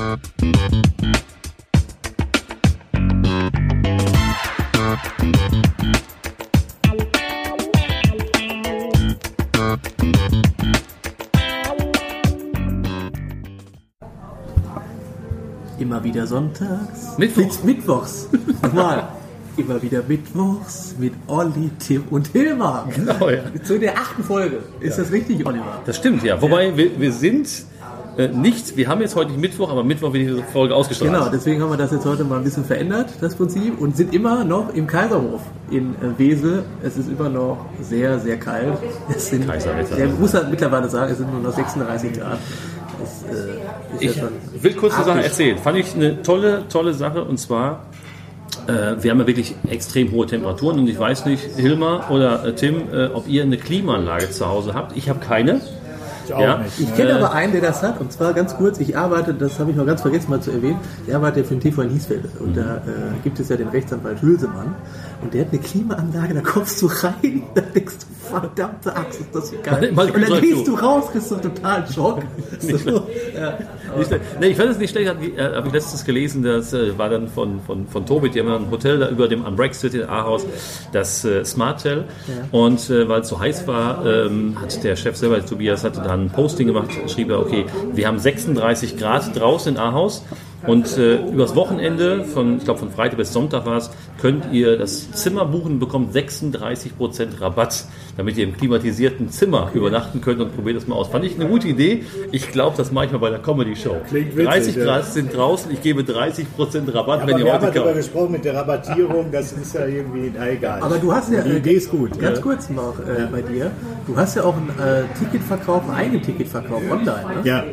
Immer wieder sonntags. Mittwochs. Mit, mittwochs. Nochmal. Immer wieder mittwochs mit Olli, Tim und Hilmar. Genau, ja. Zu der achten Folge. Ist das richtig, Oliver? Das stimmt, ja. Wobei wir, wir sind äh, wir haben jetzt heute nicht Mittwoch, aber Mittwoch wird diese Folge ausgestrahlt. Genau, deswegen haben wir das jetzt heute mal ein bisschen verändert, das Prinzip, und sind immer noch im Kaiserhof in äh, Wesel. Es ist immer noch sehr, sehr kalt. Es sind, Kaiserwetter. der muss halt mittlerweile sagen, es sind nur noch 36 Grad. Das äh, Ich ja will kurz eine Sache erzählen. Fand ich eine tolle, tolle Sache und zwar, äh, wir haben ja wirklich extrem hohe Temperaturen und ich weiß nicht, Hilmar oder äh, Tim, ob ihr eine Klimaanlage zu Hause habt. Ich habe keine. Ich auch Ja. nicht. Ich kenne Äh, aber einen, der das hat, und zwar ganz kurz, ich arbeite, das habe ich noch ganz vergessen mal zu erwähnen, ich arbeite für den TV in Hiesfeld und da äh, gibt es ja den Rechtsanwalt Hülsemann und der hat eine Klimaanlage, da kommst du rein, da denkst du, verdammte Axt, ist das geil. Mal Und dann gehst du raus, kriegst du einen totalen Schock. So, ja. Nee, ich fand es nicht schlecht, habe ich, äh, ich letztens gelesen, das äh, war dann von, von, von Tobit, die haben ein Hotel da über dem am Brexit in Ahaus, das äh, Smartel. Und äh, weil es so heiß war, ähm, hat der Chef selber, Tobias, hatte dann ein Posting gemacht, schrieb er, okay, wir haben 36 Grad draußen in Ahaus. Und äh, übers Wochenende, von, ich glaube von Freitag bis Sonntag war es, könnt ihr das Zimmer buchen, bekommt 36% Rabatt, damit ihr im klimatisierten Zimmer übernachten könnt und probiert das mal aus. Fand ich eine gute Idee. Ich glaube, das mache ich mal bei der Comedy Show. Klingt witzig, 30 ja. Grad sind draußen, ich gebe 30% Rabatt, wenn Aber ihr wir haben heute ja darüber kauft. gesprochen mit der Rabattierung, das ist ja irgendwie, na egal. Aber du hast ja, Die Idee ist gut. Ganz Ja. kurz noch äh, bei dir, du hast ja auch einen äh, Ticketverkauf, einen eigenen Ticketverkauf online, ne? Ja,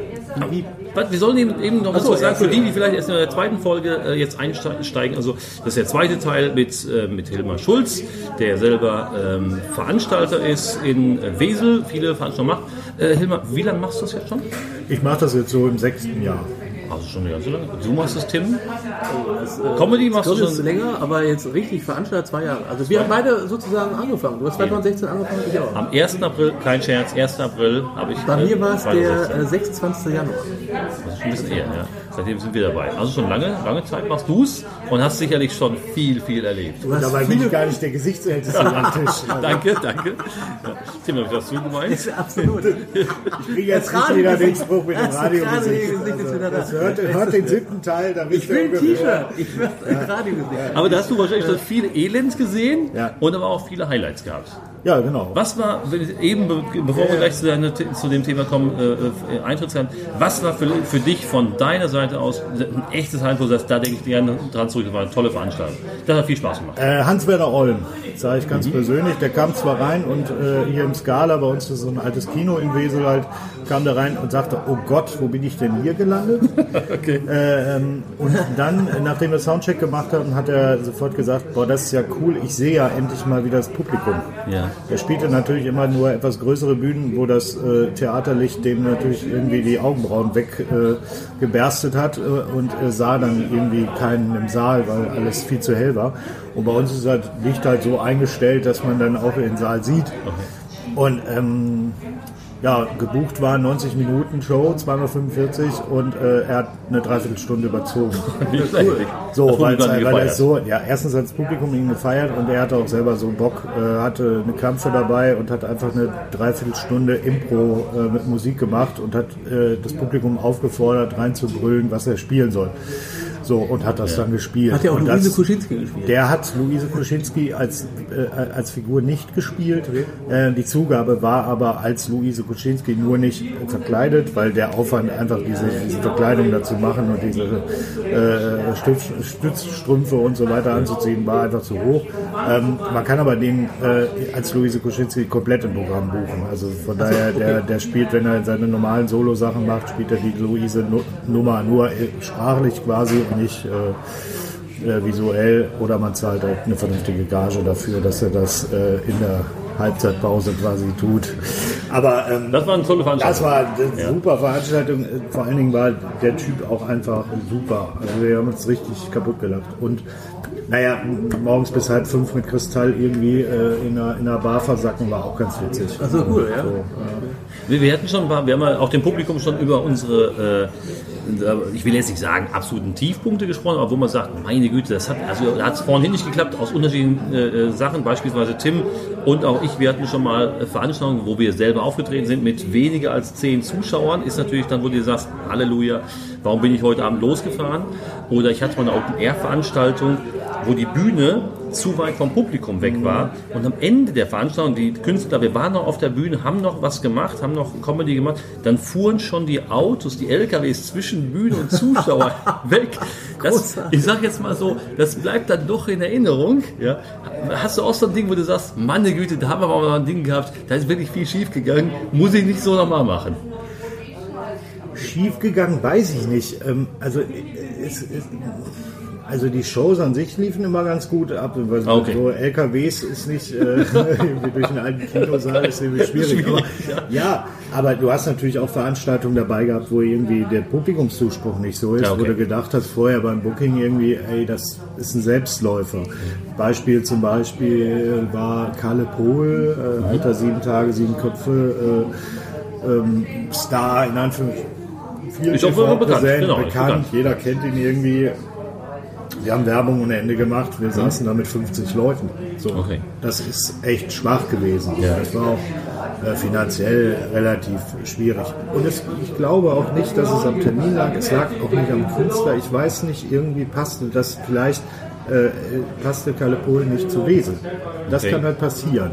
Wie, Was, Wir sollen eben, eben noch was so, sagen, ja, für die, die vielleicht erst in der zweiten Folge äh, jetzt einsteigen. Also das ist der zweite Teil mit, äh, mit Hilmar Schulz, der selber ähm, Veranstalter ist in äh, Wesel, viele Veranstaltungen macht. Äh, Hilmar, wie lange machst du das jetzt schon? ich mache das jetzt so im sechsten Jahr. Also schon eine ganze lange. Du machst es, Tim? Comedy machst du das schon? länger, aber jetzt richtig veranstaltet zwei Jahre. Also wir haben beide sozusagen angefangen. Du hast 2016 angefangen, ich auch. Am 1. April, kein Scherz, 1. April habe ich. Bei äh, mir war es 2016. der äh, 26. Januar. Das ist schon ein bisschen eher, ja. Seitdem sind wir dabei. Also schon lange, lange Zeit machst du es und hast sicherlich schon viel, viel erlebt. Du hast Dabei bin ich gar nicht der Gesichtsälteste am Tisch. Also, danke, danke. Ja. Tim, was hast du gemeint? absolut. Ich kriege jetzt nicht wieder den Spruch mit dem Radio. Also, das hört, hört den siebten Teil, da Ich will ein T-Shirt. Ich will ein Radio gesehen. Aber da hast du wahrscheinlich schon viel Elend gesehen Ja. und aber auch viele Highlights gehabt. Ja, genau. Was war, eben be- bevor wir gleich zu, zu dem Thema kommen, äh, äh, Eintrittskarten, was war für, für dich von deiner Seite aus ein echtes sagst, da denke ich gerne dran zurück, das war eine tolle Veranstaltung. Das hat viel Spaß gemacht. Äh, Hans-Werner Olm, sage ich ganz persönlich, der kam zwar rein und äh, hier im Skala, bei uns ist so ein altes Kino in Wesel halt, kam da rein und sagte, oh Gott, wo bin ich denn hier gelandet? Okay. Äh, ähm, und dann, äh, nachdem wir Soundcheck gemacht haben, hat er sofort gesagt, boah, das ist ja cool, ich sehe ja endlich mal wieder das Publikum. Ja. Er spielte natürlich immer nur etwas größere Bühnen, wo das äh, Theaterlicht dem natürlich irgendwie die Augenbrauen weggeberstet äh, hat äh, und sah dann irgendwie keinen im Saal, weil alles viel zu hell war. Und bei uns ist das Licht halt so eingestellt, dass man dann auch den Saal sieht. Und ähm, ja, gebucht war 90 Minuten Show, zweimal 45 und äh, er hat eine Dreiviertelstunde überzogen. So, weil, weil, er so, ja, erstens hat das Publikum ihn gefeiert und er hatte auch selber so Bock, äh, hatte eine Klampfe dabei und hat einfach eine Dreiviertelstunde Impro äh, mit Musik gemacht und hat äh, das Publikum aufgefordert, reinzubrüllen, was er spielen soll. So, und hat das dann gespielt. Hat ja auch und Luise das- Kuschinski gespielt. der hat Luise Kuschinski als, äh, als Figur nicht gespielt. Äh, die Zugabe war aber als Luise Kuschinski nur nicht verkleidet, weil der Aufwand einfach diese, diese Verkleidung dazu machen und diese äh, Stütz, Stützstrümpfe und so weiter anzuziehen, war einfach zu hoch. Ähm, man kann aber den äh, als Luise Kuschinski komplett im Programm buchen. Also von daher, der, der spielt, wenn er seine normalen Solo-Sachen macht, spielt er die Luise-Nummer nur äh, sprachlich quasi und nicht äh, äh, visuell oder man zahlt halt eine vernünftige Gage dafür, dass er das äh, in der Halbzeitpause quasi tut. Aber ähm, Das war eine tolle Veranstaltung. das war eine super Veranstaltung. Vor allen Dingen war der Typ auch einfach super. Also wir haben uns richtig kaputt gelacht. Und naja, morgens bis halb fünf mit Kristall irgendwie äh, in, einer, in einer Bar versacken war auch ganz witzig. Ach so, cool, ja. So, äh, Wir, hatten schon, wir haben ja auch dem Publikum schon über unsere, äh, ich will jetzt nicht sagen absoluten Tiefpunkte gesprochen, aber wo man sagt, meine Güte, das hat, also hat es vorhin nicht geklappt aus unterschiedlichen äh, Sachen, beispielsweise Tim und auch ich, wir hatten schon mal äh, Veranstaltungen, wo wir selber aufgetreten sind mit weniger als zehn Zuschauern, ist natürlich dann, wo du sagst, Halleluja, warum bin ich heute Abend losgefahren? Oder ich hatte mal eine Open-Air-Veranstaltung, wo die Bühne zu weit vom Publikum weg war. Und am Ende der Veranstaltung, die Künstler, wir waren noch auf der Bühne, haben noch was gemacht, haben noch Comedy gemacht, dann fuhren schon die Autos, die LKWs zwischen Bühne und Zuschauer weg. Das, ich sag jetzt mal so, das bleibt dann doch in Erinnerung. Ja. Hast du auch so ein Ding, wo du sagst, meine Güte, da haben wir mal ein Ding gehabt, da ist wirklich viel schief gegangen, muss ich nicht so nochmal machen. Schief gegangen, weiß ich nicht. Ähm, also es, es, also die Shows an sich liefen immer ganz gut ab. Also okay. So LKWs ist nicht äh, durch einen alten Kinosaal ist irgendwie schwierig. schwierig aber, ja. ja. aber du hast natürlich auch Veranstaltungen dabei gehabt, wo irgendwie der Publikumszuspruch nicht so ist, ja, okay. wo du gedacht hast vorher beim Booking irgendwie, ey, das ist ein Selbstläufer. Beispiel zum Beispiel war Kalle Pohl, äh, alter sieben Tage, sieben Köpfe, äh, ähm, Star in Anführungszeichen. Viel ist auch bekannt, bekannt. Genau, bekannt. Jeder kennt ihn irgendwie wir haben Werbung ohne Ende gemacht. Wir saßen da mit 50 Leuten. So, okay. Das ist echt schwach gewesen. Ja. Das war auch äh, finanziell relativ schwierig. Und es, ich glaube auch nicht, dass es am Termin lag. Es lag auch nicht am Künstler. Ich weiß nicht, irgendwie passte das vielleicht äh, passte Kalle Pohl nicht zu Wesen. Das okay. kann halt passieren.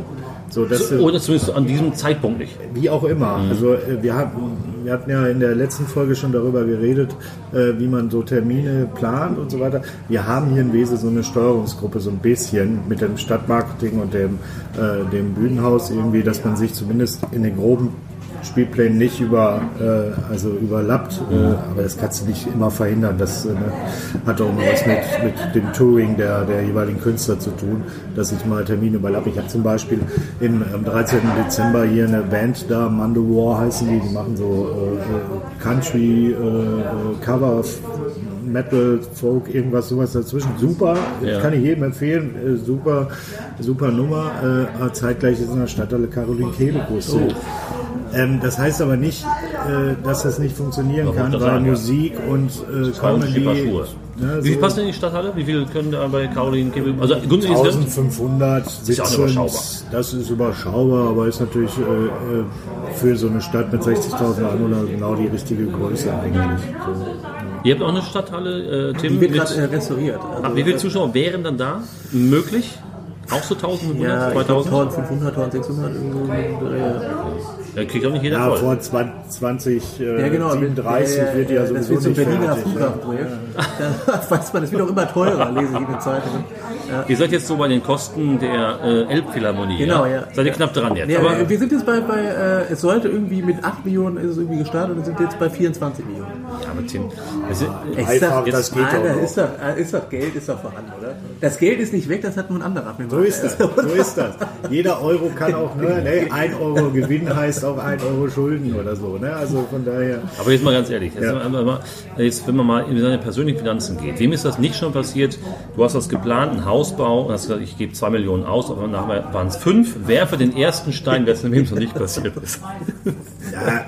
So, dass, Oder zumindest an diesem Zeitpunkt nicht. Wie auch immer. Mhm. Also äh, wir, haben, wir hatten ja in der letzten Folge schon darüber geredet, äh, wie man so Termine plant und so weiter. Wir haben hier in Wese so eine Steuerungsgruppe so ein bisschen mit dem Stadtmarketing und dem, äh, dem Bühnenhaus irgendwie, dass man sich zumindest in den groben Spielplänen nicht über, äh, also überlappt, äh, aber das kannst du nicht immer verhindern. Das äh, hat auch immer was mit, mit dem Touring der, der jeweiligen Künstler zu tun, dass ich mal Termine überlappe. Ich habe zum Beispiel im, am 13. Dezember hier eine Band da, Mando War heißen die, die machen so äh, Metal, Folk, irgendwas sowas dazwischen. Super, ja. kann ich jedem empfehlen. Äh, super, super Nummer. Äh, zeitgleich ist in der Stadthalle Caroline Kebekus. Oh. Ähm, das heißt aber nicht, äh, dass das nicht funktionieren Warum kann, weil sagen, Musik ja. und äh, Comedy. Ne, Wie viel so passt denn in die Stadthalle? Wie viel können da bei Caroline Kebel? Also 1500 sitzen, das ist überschaubar, aber ist natürlich äh, äh für so eine Stadt mit 60.000 Einwohnern genau die richtige Größe eigentlich. So. Ihr habt auch eine Stadthalle, äh, Tim. Die wird gerade äh, restauriert. Also, Ach, wie viele Zuschauer wären dann da möglich? Auch so 1500, ja, 2000? 1500, 1600 irgendwo. Ja, kriegt auch nicht jeder ja, voll. vor 20, äh, ja, genau, 37 der, wird ja sowieso das wird nicht Berliner Flughafenprojekt. Ja. Da weiß man, das wird auch immer teurer, lese ich in den Zeitungen. Ja. Ihr seid jetzt so bei den Kosten der äh, Elbphilharmonie. Genau, ja. Seid ihr knapp dran jetzt. Ja, aber wir sind jetzt bei, bei äh, es sollte irgendwie mit 8 Millionen ist es irgendwie gestartet und sind jetzt bei 24 Millionen. Ja, aber Tim, das ist, ist das, das geht doch ist das, ist das Geld ist doch vorhanden, oder? Das Geld ist nicht weg, das hat nur ein anderer abgemacht. So ist das, so ist das. Jeder Euro kann auch, ne, ne, 1 Euro Gewinn heißt auch 1 Euro Schulden oder so, ne? Also von daher. Aber jetzt mal ganz ehrlich, jetzt, ja. mal, jetzt wenn man mal in seine persönlichen Finanzen geht, wem ist das nicht schon passiert? Du hast das geplant, ein Hausbau, und hast gesagt, ich gebe 2 Millionen aus, aber nachher waren es 5, werfe den ersten Stein, es im noch nicht passiert ist. Ja,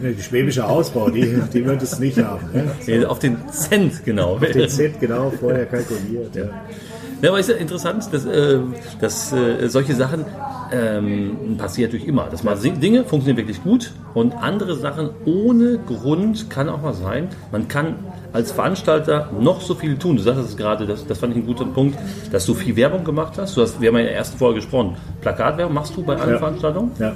die schwäbische Ausbau, die, die wird es nicht haben. Ne? Auf den Cent genau. Auf den Cent genau vorher kalkuliert. Ja. Ja, aber ist ja interessant, dass, äh, dass äh, solche Sachen ähm, passiert natürlich immer. Dass mal Dinge funktionieren wirklich gut und andere Sachen ohne Grund kann auch mal sein. Man kann als Veranstalter noch so viel tun. Du sagst es gerade, das, das fand ich einen guten Punkt, dass du viel Werbung gemacht hast. Du hast wir haben ja in der ersten Folge gesprochen. Plakatwerbung machst du bei allen ja. Veranstaltungen? Ja.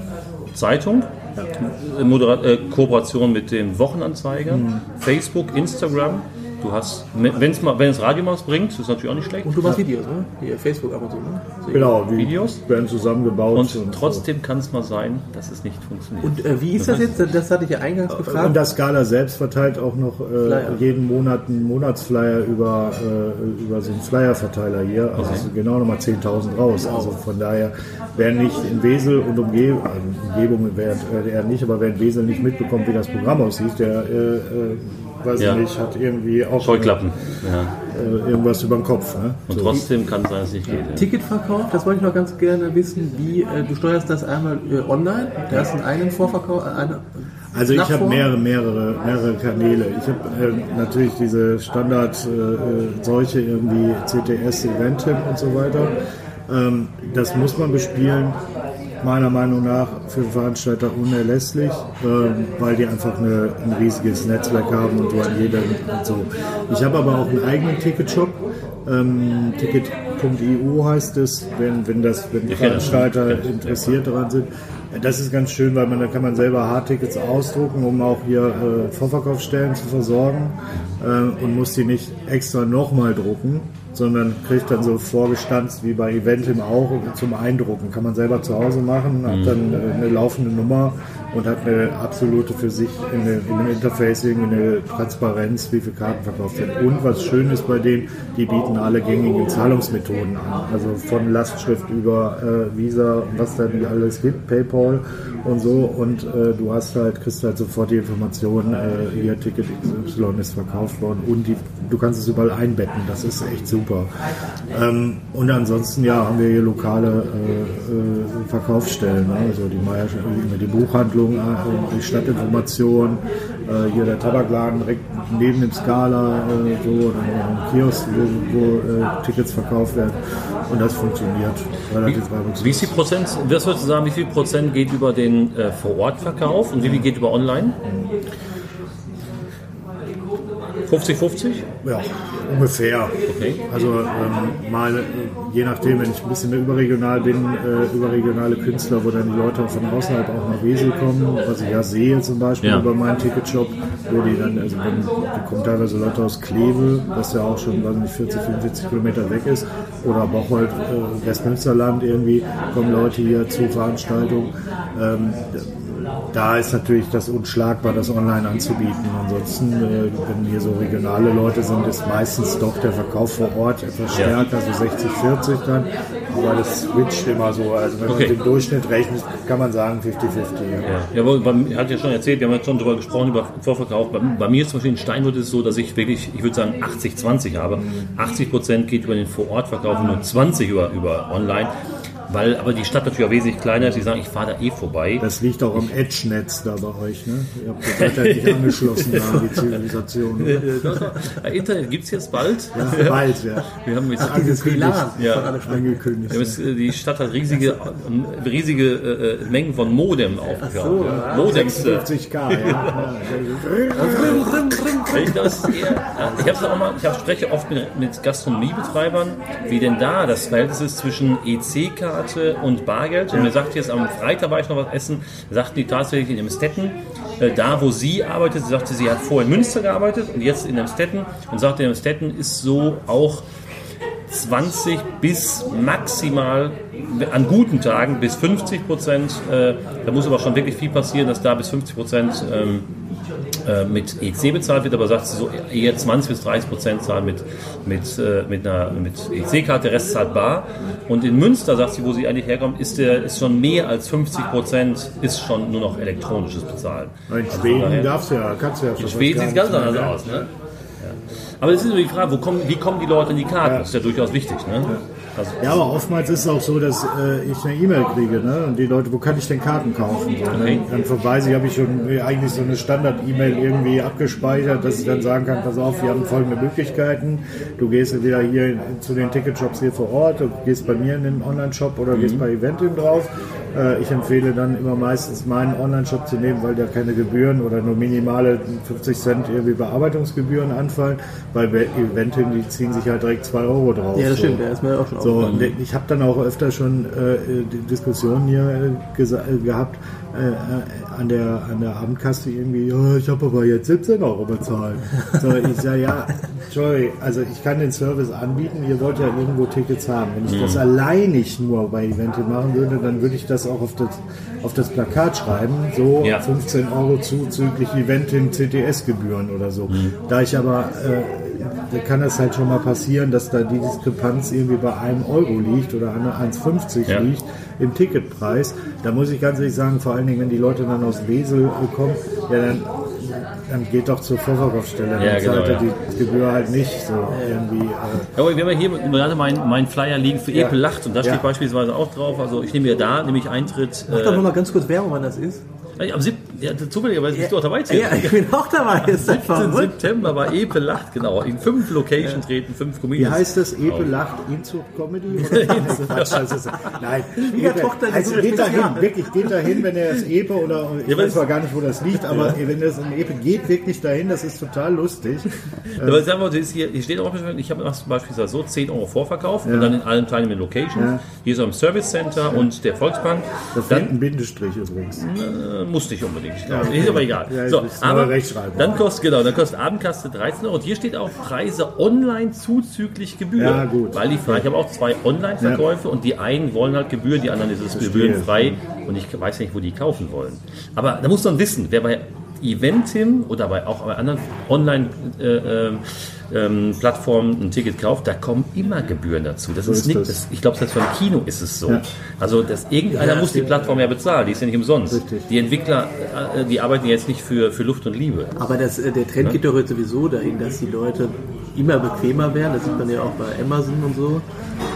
Zeitung, ja. Moderat äh, Kooperation mit dem Wochenanzeiger, mhm. Facebook, Instagram. Du hast, wenn's mal, wenn es Radio mal bringt, ist natürlich auch nicht schlecht. Und du machst Videos, ne? Hier, Facebook ab und zu, ne? So genau, die Videos werden zusammengebaut. Und, und trotzdem so. kann es mal sein, dass es nicht funktioniert. Und äh, wie ist das, das jetzt? Das hatte ich ja eingangs gefragt. Und das Skala selbst verteilt auch noch äh, jeden Monat einen Monatsflyer über, äh, über so einen Flyerverteiler hier. Also okay. genau nochmal 10.000 raus. Also von daher, wer nicht in Wesel und Umgebung, also Umgebung wer, äh, er nicht, aber wer in Wesel nicht mitbekommt, wie das Programm aussieht, der äh, äh weiß ja. ich nicht, hat irgendwie auch Scheuklappen. Ja. äh, irgendwas über den Kopf. Ne? Und trotzdem kann es sein, dass es nicht geht. Ja. Ticketverkauf, das wollte ich noch ganz gerne wissen, wie äh, du steuerst das einmal äh, online, da ist einen Vorverkauf, äh, eine Also ich habe mehrere, mehrere, mehrere Kanäle. Ich habe äh, natürlich diese Standard äh, äh, solche irgendwie CTS, Eventim und so weiter. Ähm, das muss man bespielen. Meiner Meinung nach für Veranstalter unerlässlich, ähm, weil die einfach eine, ein riesiges Netzwerk haben und du an jedem und so. Ich habe aber auch einen eigenen Ticketshop. Ähm, Ticket.eu heißt es, wenn, wenn das, wenn das. Veranstalter interessiert daran sind. Das ist ganz schön, weil man da kann man selber Hardtickets ausdrucken, um auch hier äh, Vorverkaufsstellen zu versorgen äh, und muss die nicht extra nochmal drucken, sondern kriegt dann so vorgestanzt wie bei Eventim auch zum Eindrucken. Kann man selber zu Hause machen, hat dann äh, eine laufende Nummer und hat eine absolute für sich in, eine, in einem Interfacing eine Transparenz, wie viele Karten verkauft werden. Und was schön ist bei denen, die bieten alle gängigen Zahlungsmethoden an. Also von Lastschrift über äh, Visa was da die alles gibt, PayPal und so. Und äh, du hast halt, kriegst halt sofort die Information, äh, hier Ticket XY ist verkauft worden und die, du kannst es überall einbetten. Das ist echt super. Ähm, und ansonsten ja, haben wir hier lokale äh, äh, Verkaufsstellen, ne? also die Meier, die Buchhandlung, äh, die Stadtinformation, äh, hier der Tabakladen direkt neben dem Skala, äh, so, noch ein Kiosk, wo, wo äh, Tickets verkauft werden. Und das funktioniert relativ reibungslos. Wie viel Prozent, würdest du sagen, wie viel Prozent geht über den äh, Vorortverkauf und wie viel geht über online? 50-50? Ja, ungefähr. Okay. Also ähm, mal, äh, je nachdem, wenn ich ein bisschen mehr überregional bin, äh, überregionale Künstler, wo dann die Leute von außerhalb auch nach Wesel kommen, was ich ja sehe zum Beispiel Ja. über meinen Ticketshop, wo die dann, also wenn, die kommen teilweise Leute aus Kleve, was ja auch schon, weiß nicht, 40, 45 Kilometer weg ist, oder Bocholt, äh, Westmünsterland irgendwie, kommen Leute hier zu Veranstaltungen. Ähm, da ist natürlich das unschlagbar, das online anzubieten. Ansonsten, äh, wenn hier so regionale Leute sind, ist meistens doch der Verkauf vor Ort etwas stärker, so 60, 40 dann. Aber das switcht immer so. Also wenn Okay. man den Durchschnitt rechnet, kann man sagen 50-50. Ja. Ja, mir- hat ja schon erzählt, wir haben jetzt schon darüber gesprochen, über Vorverkauf. Bei, bei mir ist zum Beispiel in Steinhut ist es so, dass ich wirklich, ich würde sagen 80-20 habe. 80 Prozent geht über den Vorortverkauf und nur 20 über, über online. Weil aber die Stadt natürlich auch wesentlich kleiner ist. Die sagen, ich fahre da eh vorbei. Das liegt auch am Edge-Netz da bei euch. Ne? Ihr habt das ja nicht angeschlossen an die Zivilisation. Äh, Internet gibt es jetzt bald. Ja, bald, ja. Wir haben jetzt, Dieses WLAN Ja. Angekündigt. haben jetzt, äh, die Stadt hat riesige, äh, riesige äh, Mengen von Modem aufgebaut. so, ja. ja. Modems. Äh, 50k, ja. Das ist eher, ich habe auch mal, ich hab, spreche oft mit, mit Gastronomiebetreibern, wie denn da das Verhältnis ist zwischen EC-Karte und Bargeld. Und mir sagt jetzt am Freitag war ich noch was essen, sagten die tatsächlich in Emstetten, äh, da wo sie arbeitet, sie sagte, sie hat vorher in Münster gearbeitet und jetzt in Emstetten und sagte, in Emstetten ist so auch 20 bis maximal an guten Tagen bis 50 Prozent. Äh, da muss aber schon wirklich viel passieren, dass da bis 50 Prozent ähm, äh, mit EC bezahlt wird, aber sagt sie so eher 20 bis 30 Prozent zahlen mit, mit, äh, mit einer mit EC-Karte, der Rest zahlt bar. Und in Münster, sagt sie, wo sie eigentlich herkommt, ist, der, ist schon mehr als 50 Prozent ist schon nur noch elektronisches Bezahlen. In Also Schweden darfst du ja, kannst du ja in Schweden sieht es ganz anders aus. Ne? Aber es ist nur die Frage, wo kommen, wie kommen die Leute an die Karten? Das ist ja durchaus wichtig. Ne? Also, Ja, aber oftmals ist es auch so, dass äh, ich eine E-Mail kriege ne? und die Leute, wo kann ich denn Karten kaufen? So, ne? Dann verweise ich, habe ich schon äh, eigentlich so eine Standard-E-Mail irgendwie abgespeichert, dass ich dann sagen kann, pass auf, wir haben folgende Möglichkeiten. Du gehst entweder hier in- zu den Ticketshops hier vor Ort, du gehst bei mir in den Online-Shop oder gehst bei Eventim drauf. Äh, ich empfehle dann immer meistens meinen Online-Shop zu nehmen, weil da keine Gebühren oder nur minimale 50 Cent irgendwie Bearbeitungsgebühren anfallen. Bei Eventim, die ziehen sich halt direkt 2 Euro drauf. Ja, das So. stimmt, der ist mir auch schon So, aufgefallen. ich habe dann auch öfter schon äh, die Diskussionen hier äh, äh, gehabt äh, an, der, an der Abendkasse irgendwie, ja, ich habe aber jetzt 17 Euro bezahlt. So, ich sage, ja, sorry, also ich kann den Service anbieten, ihr wollt ja irgendwo Tickets haben. Wenn ich das alleinig nur bei Eventim machen würde, dann würde ich das auch auf das, auf das Plakat schreiben, so Ja. 15 Euro zuzüglich Eventim CTS-Gebühren oder so. Da ich aber äh, da kann es halt schon mal passieren, dass da die Diskrepanz irgendwie bei einem Euro liegt oder an 1,50 Ja. liegt im Ticketpreis. Da muss ich ganz ehrlich sagen, vor allen Dingen, wenn die Leute dann aus Wesel kommen, ja, dann dann geht doch zur Vorverkaufsstelle. Ja, genau, zahlt ja. die Gebühr halt nicht so irgendwie. Äh, Aber wir haben ja hier gerade meinen mein Flyer liegen für Epe Lacht und da steht Ja. beispielsweise auch drauf, also ich nehme ja da nämlich Eintritt Mach doch äh, noch mal ganz kurz Werbung, wann das ist. Am 7. Ja, zufälligerweise bist du auch dabei. Ja, ich bin auch dabei. Ist das 17. verrückt? September bei Epe Lacht, genau. In fünf Locations treten fünf wie Comedians. heißt das? Epe lacht Inzug Comedy? Ist, nein, Schwiegertochter, also so geht dahin, wirklich geht dahin, wenn er das Epe oder ich Ja, weiß zwar gar nicht, wo das liegt, aber wenn das in Epe geht wirklich dahin, das ist total lustig. Aber sagen wir, das ist hier, hier steht auch, ich habe beispielsweise so 10 Euro Vorverkauf und dann in allen kleinen Locations. Ja. Hier so im Service Center und der Volksbank. Da fehlt ein Bindestrich übrigens. äh, musste ich unbedingt. Ist aber egal. Ja, so, aber dann kostet, genau, dann kostet Abendkasse 13 Euro und hier steht auch Preise online zuzüglich Gebühr. Ja, gut. Weil die Frage, ich habe auch zwei Online-Verkäufe und die einen wollen halt Gebühr, die anderen ist es gebührenfrei und ich weiß nicht, wo die kaufen wollen. Aber da muss man wissen, wer bei Eventim oder bei, auch bei anderen Online-Plattformen ein Ticket kauft, da kommen immer Gebühren dazu. Das ist ist nicht, das. das, ich glaube, selbst beim Kino ist es so. Ja. Also, dass irgendeiner muss die Plattform ja bezahlen, die ist ja nicht umsonst. Richtig. Die Entwickler, äh, die arbeiten jetzt nicht für, für Luft und Liebe. Aber das, äh, der Trend geht doch jetzt sowieso dahin, dass die Leute immer bequemer werden. Das sieht man ja auch bei Amazon und so.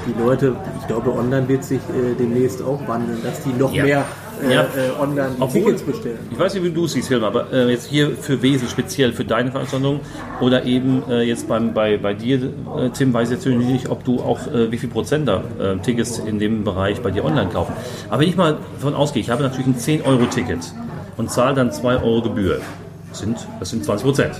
Die Leute, ich glaube, online wird sich äh, demnächst auch wandeln, dass die noch Ja. mehr äh, Ja. äh, online Obwohl- Tickets bestellen. Ich weiß nicht, wie du es siehst, Hilmar, aber äh, jetzt hier für Wesen speziell für deine Veranstaltung oder eben äh, jetzt beim, bei, bei dir, äh, Tim, weiß ich jetzt natürlich nicht, ob du auch äh, wie viel Prozent da äh, Tickets in dem Bereich bei dir online kaufen. Aber wenn ich mal davon ausgehe, ich habe natürlich ein 10-Euro-Ticket und zahle dann 2 Euro Gebühr. Das sind, das sind 20 Prozent.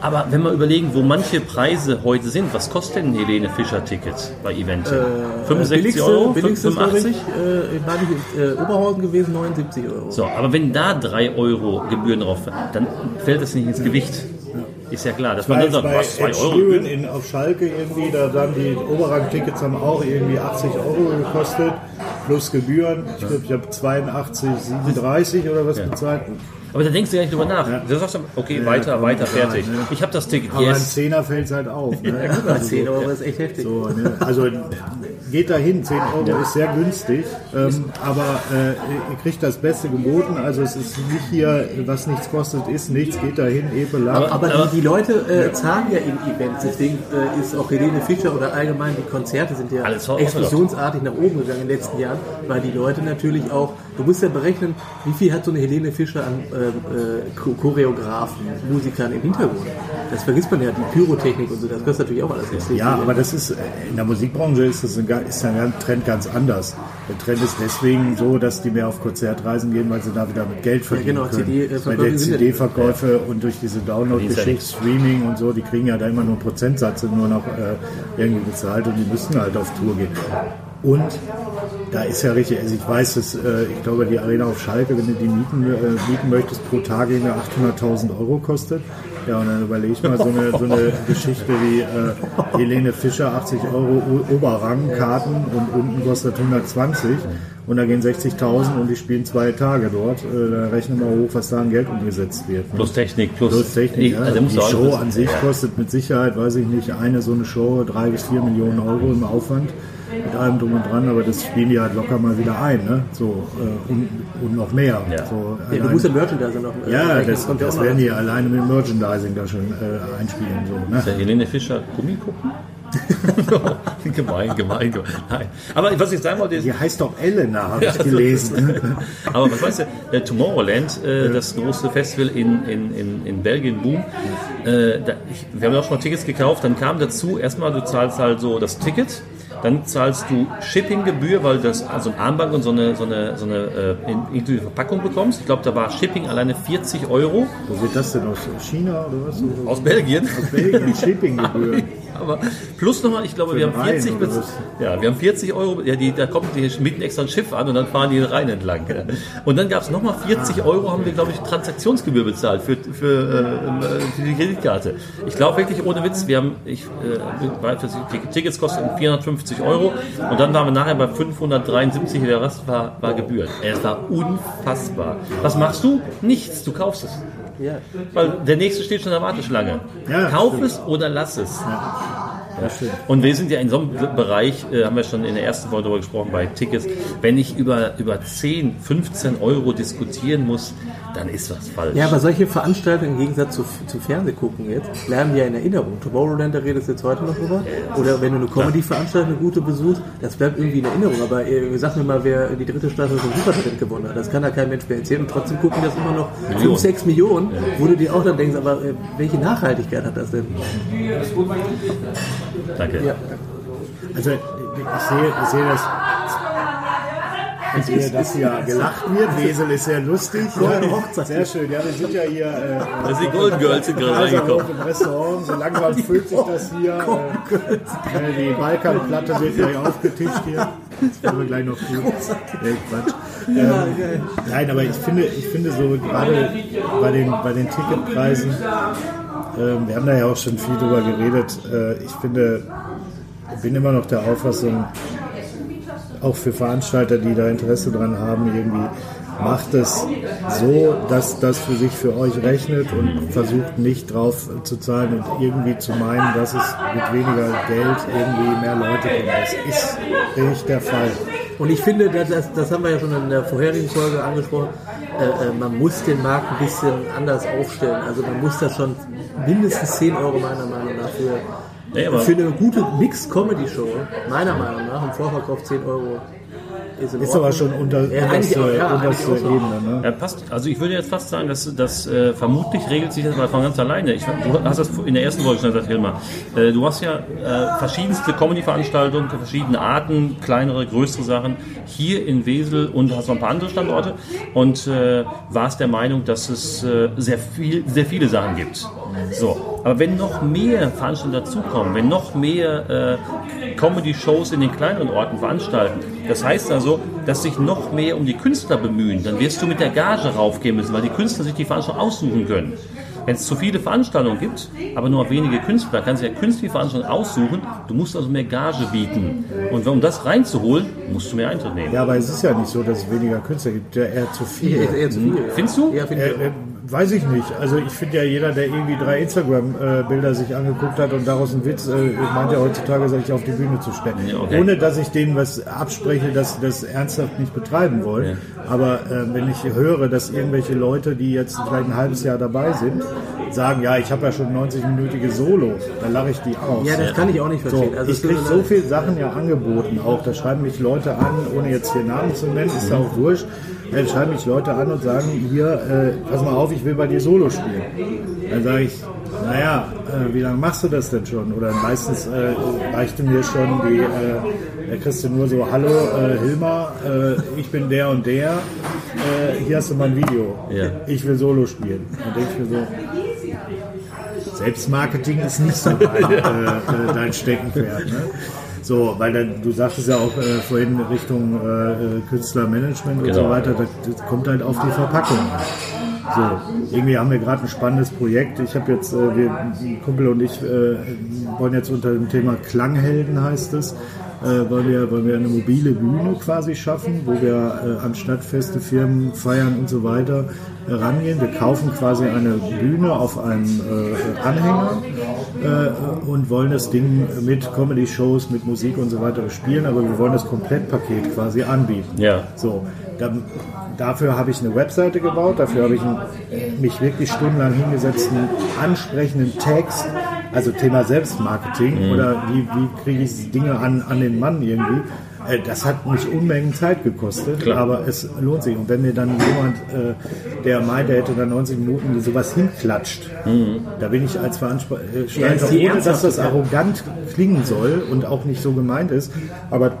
Aber wenn wir überlegen, wo manche Preise heute sind, was kostet denn ein Helene Fischer Ticket bei Event? 65 billigste, Euro? billigste ist, glaube 85? ich, äh, in äh, Oberhausen gewesen, 79 Euro. So, aber wenn da 3 Euro Gebühren drauf dann fällt es nicht ins Gewicht. Ist ja klar, dass man dann Bei, sagt, was, 2 Ed Euro Gebühren? in, auf Schalke irgendwie, da dann die Oberrang-Tickets haben auch irgendwie 80 Euro gekostet, plus Gebühren. Ich glaube, ich habe 82, 37 oder was bezahlt. Aber da denkst du ja nicht drüber nach. Ja. Du sagst dann, okay, Ja, weiter, weiter, egal, fertig. Ich habe das Ticket, Aber ein yes. Zehner fällt es halt auf. Ne? Bei Also 10 Euro ist echt heftig. So, ne? Also geht dahin, 10 Euro ist sehr günstig, ähm, aber äh, ihr kriegt das Beste geboten. Also es ist nicht hier, was nichts kostet, ist nichts, geht dahin, Epe lang. Aber Aber- die, die Leute äh, zahlen ja in Events, deswegen äh, ist auch Helene Fischer oder allgemein die Konzerte sind ja explosionsartig nach oben gegangen in den letzten Jahren, weil die Leute natürlich auch, du musst ja berechnen, wie viel hat so eine Helene Fischer an ähm, äh, Cho- Choreografen, Musikern im Hintergrund. Das vergisst man ja, die Pyrotechnik und so, das kostet natürlich auch alles Ja, aber das ist, äh, in der Musikbranche ist, das ein, ist der Trend ganz anders. Der Trend ist deswegen so, dass die mehr auf Konzertreisen gehen, weil sie da wieder mit Geld verdienen genau, können. CD-Verkäufe weil der sind ja- CD-Verkäufe und durch diese ja Download-Geschichte. Streaming und so, die kriegen ja da immer nur einen Prozentsatz nur noch äh, irgendwie bezahlt und die müssen halt auf Tour gehen. Und da ist ja richtig, also ich weiß, dass, äh, ich glaube, die Arena auf Schalke, wenn du die mieten, äh, mieten möchtest, pro Tag irgendwie 800.000 Euro kostet. Ja, und dann überlege ich mal so eine, so eine Geschichte wie äh, Helene Fischer, 80 Euro Oberrang, Karten und unten kostet 120 und da gehen 60.000 und die spielen zwei Tage dort. Äh, da rechnen wir hoch, was da an Geld umgesetzt wird. ne? Plus Technik, plus, Plus Technik, ja. Also, die Show an sich kostet mit Sicherheit, weiß ich nicht, eine so eine Show drei bis vier Millionen Euro im Aufwand mit allem drum und dran, aber das spielen die halt locker mal wieder ein, ne? So äh, und, und noch mehr. Ja. So, ja, du musst ja Merchandise noch äh, ja, das, ja das noch werden die alleine mit Merchandising da schon äh, einspielen. So, ne? Der Helene Fischer Gummikuppen? gemein, gemein, gemein. Nein. Aber was ich sagen wollte, ist, Die heißt doch Elena, habe ich gelesen. Aber was weißt du, äh, Tomorrowland, äh, das große Festival in, in, in, in Belgien, Boom, äh, da, ich, wir haben auch schon mal Tickets gekauft, dann kam dazu, erstmal du zahlst halt so das Ticket, dann zahlst du Shippinggebühr, weil du das also ein Armband und so eine, so eine, so eine äh, in- inklusive Verpackung bekommst. Ich glaube, da war Shipping alleine 40 Euro Wo wird das denn aus China oder was? aus Belgien. Belgien, Shippinggebühren. Aber plus nochmal, ich glaube, wir haben Rhein 40 oder bis, ja, wir haben 40 Euro, ja, die, da kommt die mieten extra ein Schiff an und dann fahren die den Rhein entlang. ja. Und dann gab es nochmal 40 Euro, haben wir, glaube ich, Transaktionsgebühr bezahlt für, für, äh, für die Kreditkarte. Ich glaube wirklich, ohne Witz, wir haben, ich, äh, Tickets kosten 450 Euro und dann waren wir nachher bei 573, der Rest war, war Gebühren. Es war unfassbar. Was machst du? Nichts, du kaufst es. Ja. Weil der nächste steht schon in der Warteschlange. Ja, Kauf stimmt. es oder lass es. Und wir sind ja in so einem Bereich, äh, haben wir schon in der ersten Folge darüber gesprochen, bei Tickets, wenn ich über, über 10, 15 Euro diskutieren muss, dann ist was falsch. Ja, aber solche Veranstaltungen im Gegensatz zu, zu Fernsehgucken jetzt, bleiben ja in Erinnerung. Tomorrowland, da redest du jetzt heute noch drüber. Oder wenn du eine Comedy-Veranstaltung, eine gute besuchst, das bleibt irgendwie in Erinnerung. Aber äh, sag mir mal, wer die dritte Staffel von Supertalent gewonnen hat. Das kann da kein Mensch mehr erzählen. Und trotzdem gucken das immer noch 5, 6 Millionen, wo du dir auch dann denkst, aber äh, welche Nachhaltigkeit hat das denn? Danke. Ja. Also ich sehe, ich sehe das. Ich sehe, dass hier gelacht wird. Wesel ist sehr lustig. Goldene Hochzeit. Sehr schön. Ja, wir sind ja hier äh, Also die Golden Girls sind gerade reingekommen. im Restaurant. So langsam füllt sich das hier. Äh, äh, die Balkanplatte wird gleich aufgetischt hier. Das werden wir gleich noch tun. Nee, Quatsch. Ähm, nein, aber ich finde, ich finde so gerade bei den, bei den Ticketpreisen, wir haben da ja auch schon viel drüber geredet. Äh, ich finde, bin immer noch der Auffassung, auch für Veranstalter, die da Interesse dran haben, irgendwie macht es so, dass das für sich für euch rechnet und versucht nicht drauf zu zahlen und irgendwie zu meinen, dass es mit weniger Geld irgendwie mehr Leute kommen. Das ist nicht der Fall. Und ich finde, das, das, haben wir ja schon in der vorherigen Folge angesprochen, äh, äh, man muss den Markt ein bisschen anders aufstellen. Also man muss das schon mindestens 10 Euro meiner Meinung nach für, aber- für eine gute Mixed-Comedy-Show, meiner Meinung nach, im Vorverkauf 10 Euro ist in Ist aber schon unter, Ja, unterste, ja, unterste. Ebene. Ne? Ja, passt. Also ich würde jetzt fast sagen, dass, dass äh, vermutlich regelt sich das mal von ganz alleine. Ich, du hast das in der ersten Folge schon gesagt, Hilmar. Äh, du hast ja äh, verschiedenste Comedy-Veranstaltungen, verschiedene Arten, kleinere, größere Sachen, hier in Wesel und hast noch ein paar andere Standorte und äh, warst der Meinung, dass es äh, sehr, viel, sehr viele Sachen gibt. So, aber wenn noch mehr Veranstaltungen dazukommen, wenn noch mehr äh, Comedy-Shows in den kleineren Orten veranstalten, das heißt also, dass sich noch mehr um die Künstler bemühen, dann wirst du mit der Gage raufgehen müssen, weil die Künstler sich die Veranstaltung aussuchen können. Wenn es zu viele Veranstaltungen gibt, aber nur wenige Künstler, kannst du ja künstliche Veranstaltungen aussuchen. Du musst also mehr Gage bieten. Und um das reinzuholen, musst du mehr Eintritt nehmen. Ja, aber es ist ja nicht so, dass es weniger Künstler gibt, ja eher zu viele. Eher, eher zu viel. Findest du? Ja, finde ich. Äh, weiß ich nicht. Also ich finde ja jeder, der irgendwie drei Instagram-Bilder sich angeguckt hat und daraus einen Witz, äh, meint ja heutzutage, sich auf die Bühne zu stellen. Ja, okay. Ohne dass ich denen was abspreche, dass sie das ernsthaft nicht betreiben wollen. Aber äh, wenn ich höre, dass irgendwelche Leute, die jetzt vielleicht ein halbes Jahr dabei sind, sagen, ja, ich habe ja schon 90-minütige Solo, dann lache ich die aus. Ja, das kann ich auch nicht So, verstehen. Also ich kriege so viele Sachen ja angeboten auch. Da schreiben mich Leute an, ohne jetzt hier Namen zu nennen, ist ja auch wurscht. Da schreiben mich Leute an und sagen, hier, äh, pass mal auf, ich will bei dir Solo spielen. Dann sage ich, naja, äh, wie lange machst du das denn schon? Oder meistens äh, reichte mir schon die, äh, da kriegst du nur so, hallo äh, Hilmar, äh, ich bin der und der, äh, hier hast du mein Video. Ja. Ich will Solo spielen. Dann denke ich mir so, Selbstmarketing ist nicht so dein, äh, äh, dein Steckenpferd. Ne? So, weil dann, du sagtest ja auch äh, vorhin Richtung äh, äh, Künstlermanagement und so Genau. weiter, das, das kommt halt auf die Verpackung an. So, irgendwie haben wir gerade ein spannendes Projekt. Ich habe jetzt, äh, wir, Kumpel und ich äh, wollen jetzt unter dem Thema Klanghelden heißt es, äh, wollen, wir, wollen wir eine mobile Bühne quasi schaffen, wo wir äh, an Stadtfeste, Firmen, Feiern und so weiter äh, rangehen. Wir kaufen quasi eine Bühne auf einem äh, Anhänger äh, und wollen das Ding mit Comedy-Shows, mit Musik und so weiter bespielen, aber wir wollen das Komplettpaket quasi anbieten. Ja. So, dann, dafür habe ich eine Webseite gebaut, dafür habe ich einen, mich wirklich stundenlang hingesetzt, einen ansprechenden Text, also Thema Selbstmarketing oder wie, wie kriege ich Dinge an, an den Mann irgendwie. Äh, Das hat mich Unmengen Zeit gekostet, Klar. aber es lohnt sich. Und wenn mir dann jemand, äh, der meint, der hätte dann 90 Minuten sowas hinklatscht, da bin ich als Ja, Veranstalter, ist die ohne dass das arrogant klingen soll und auch nicht so gemeint ist, aber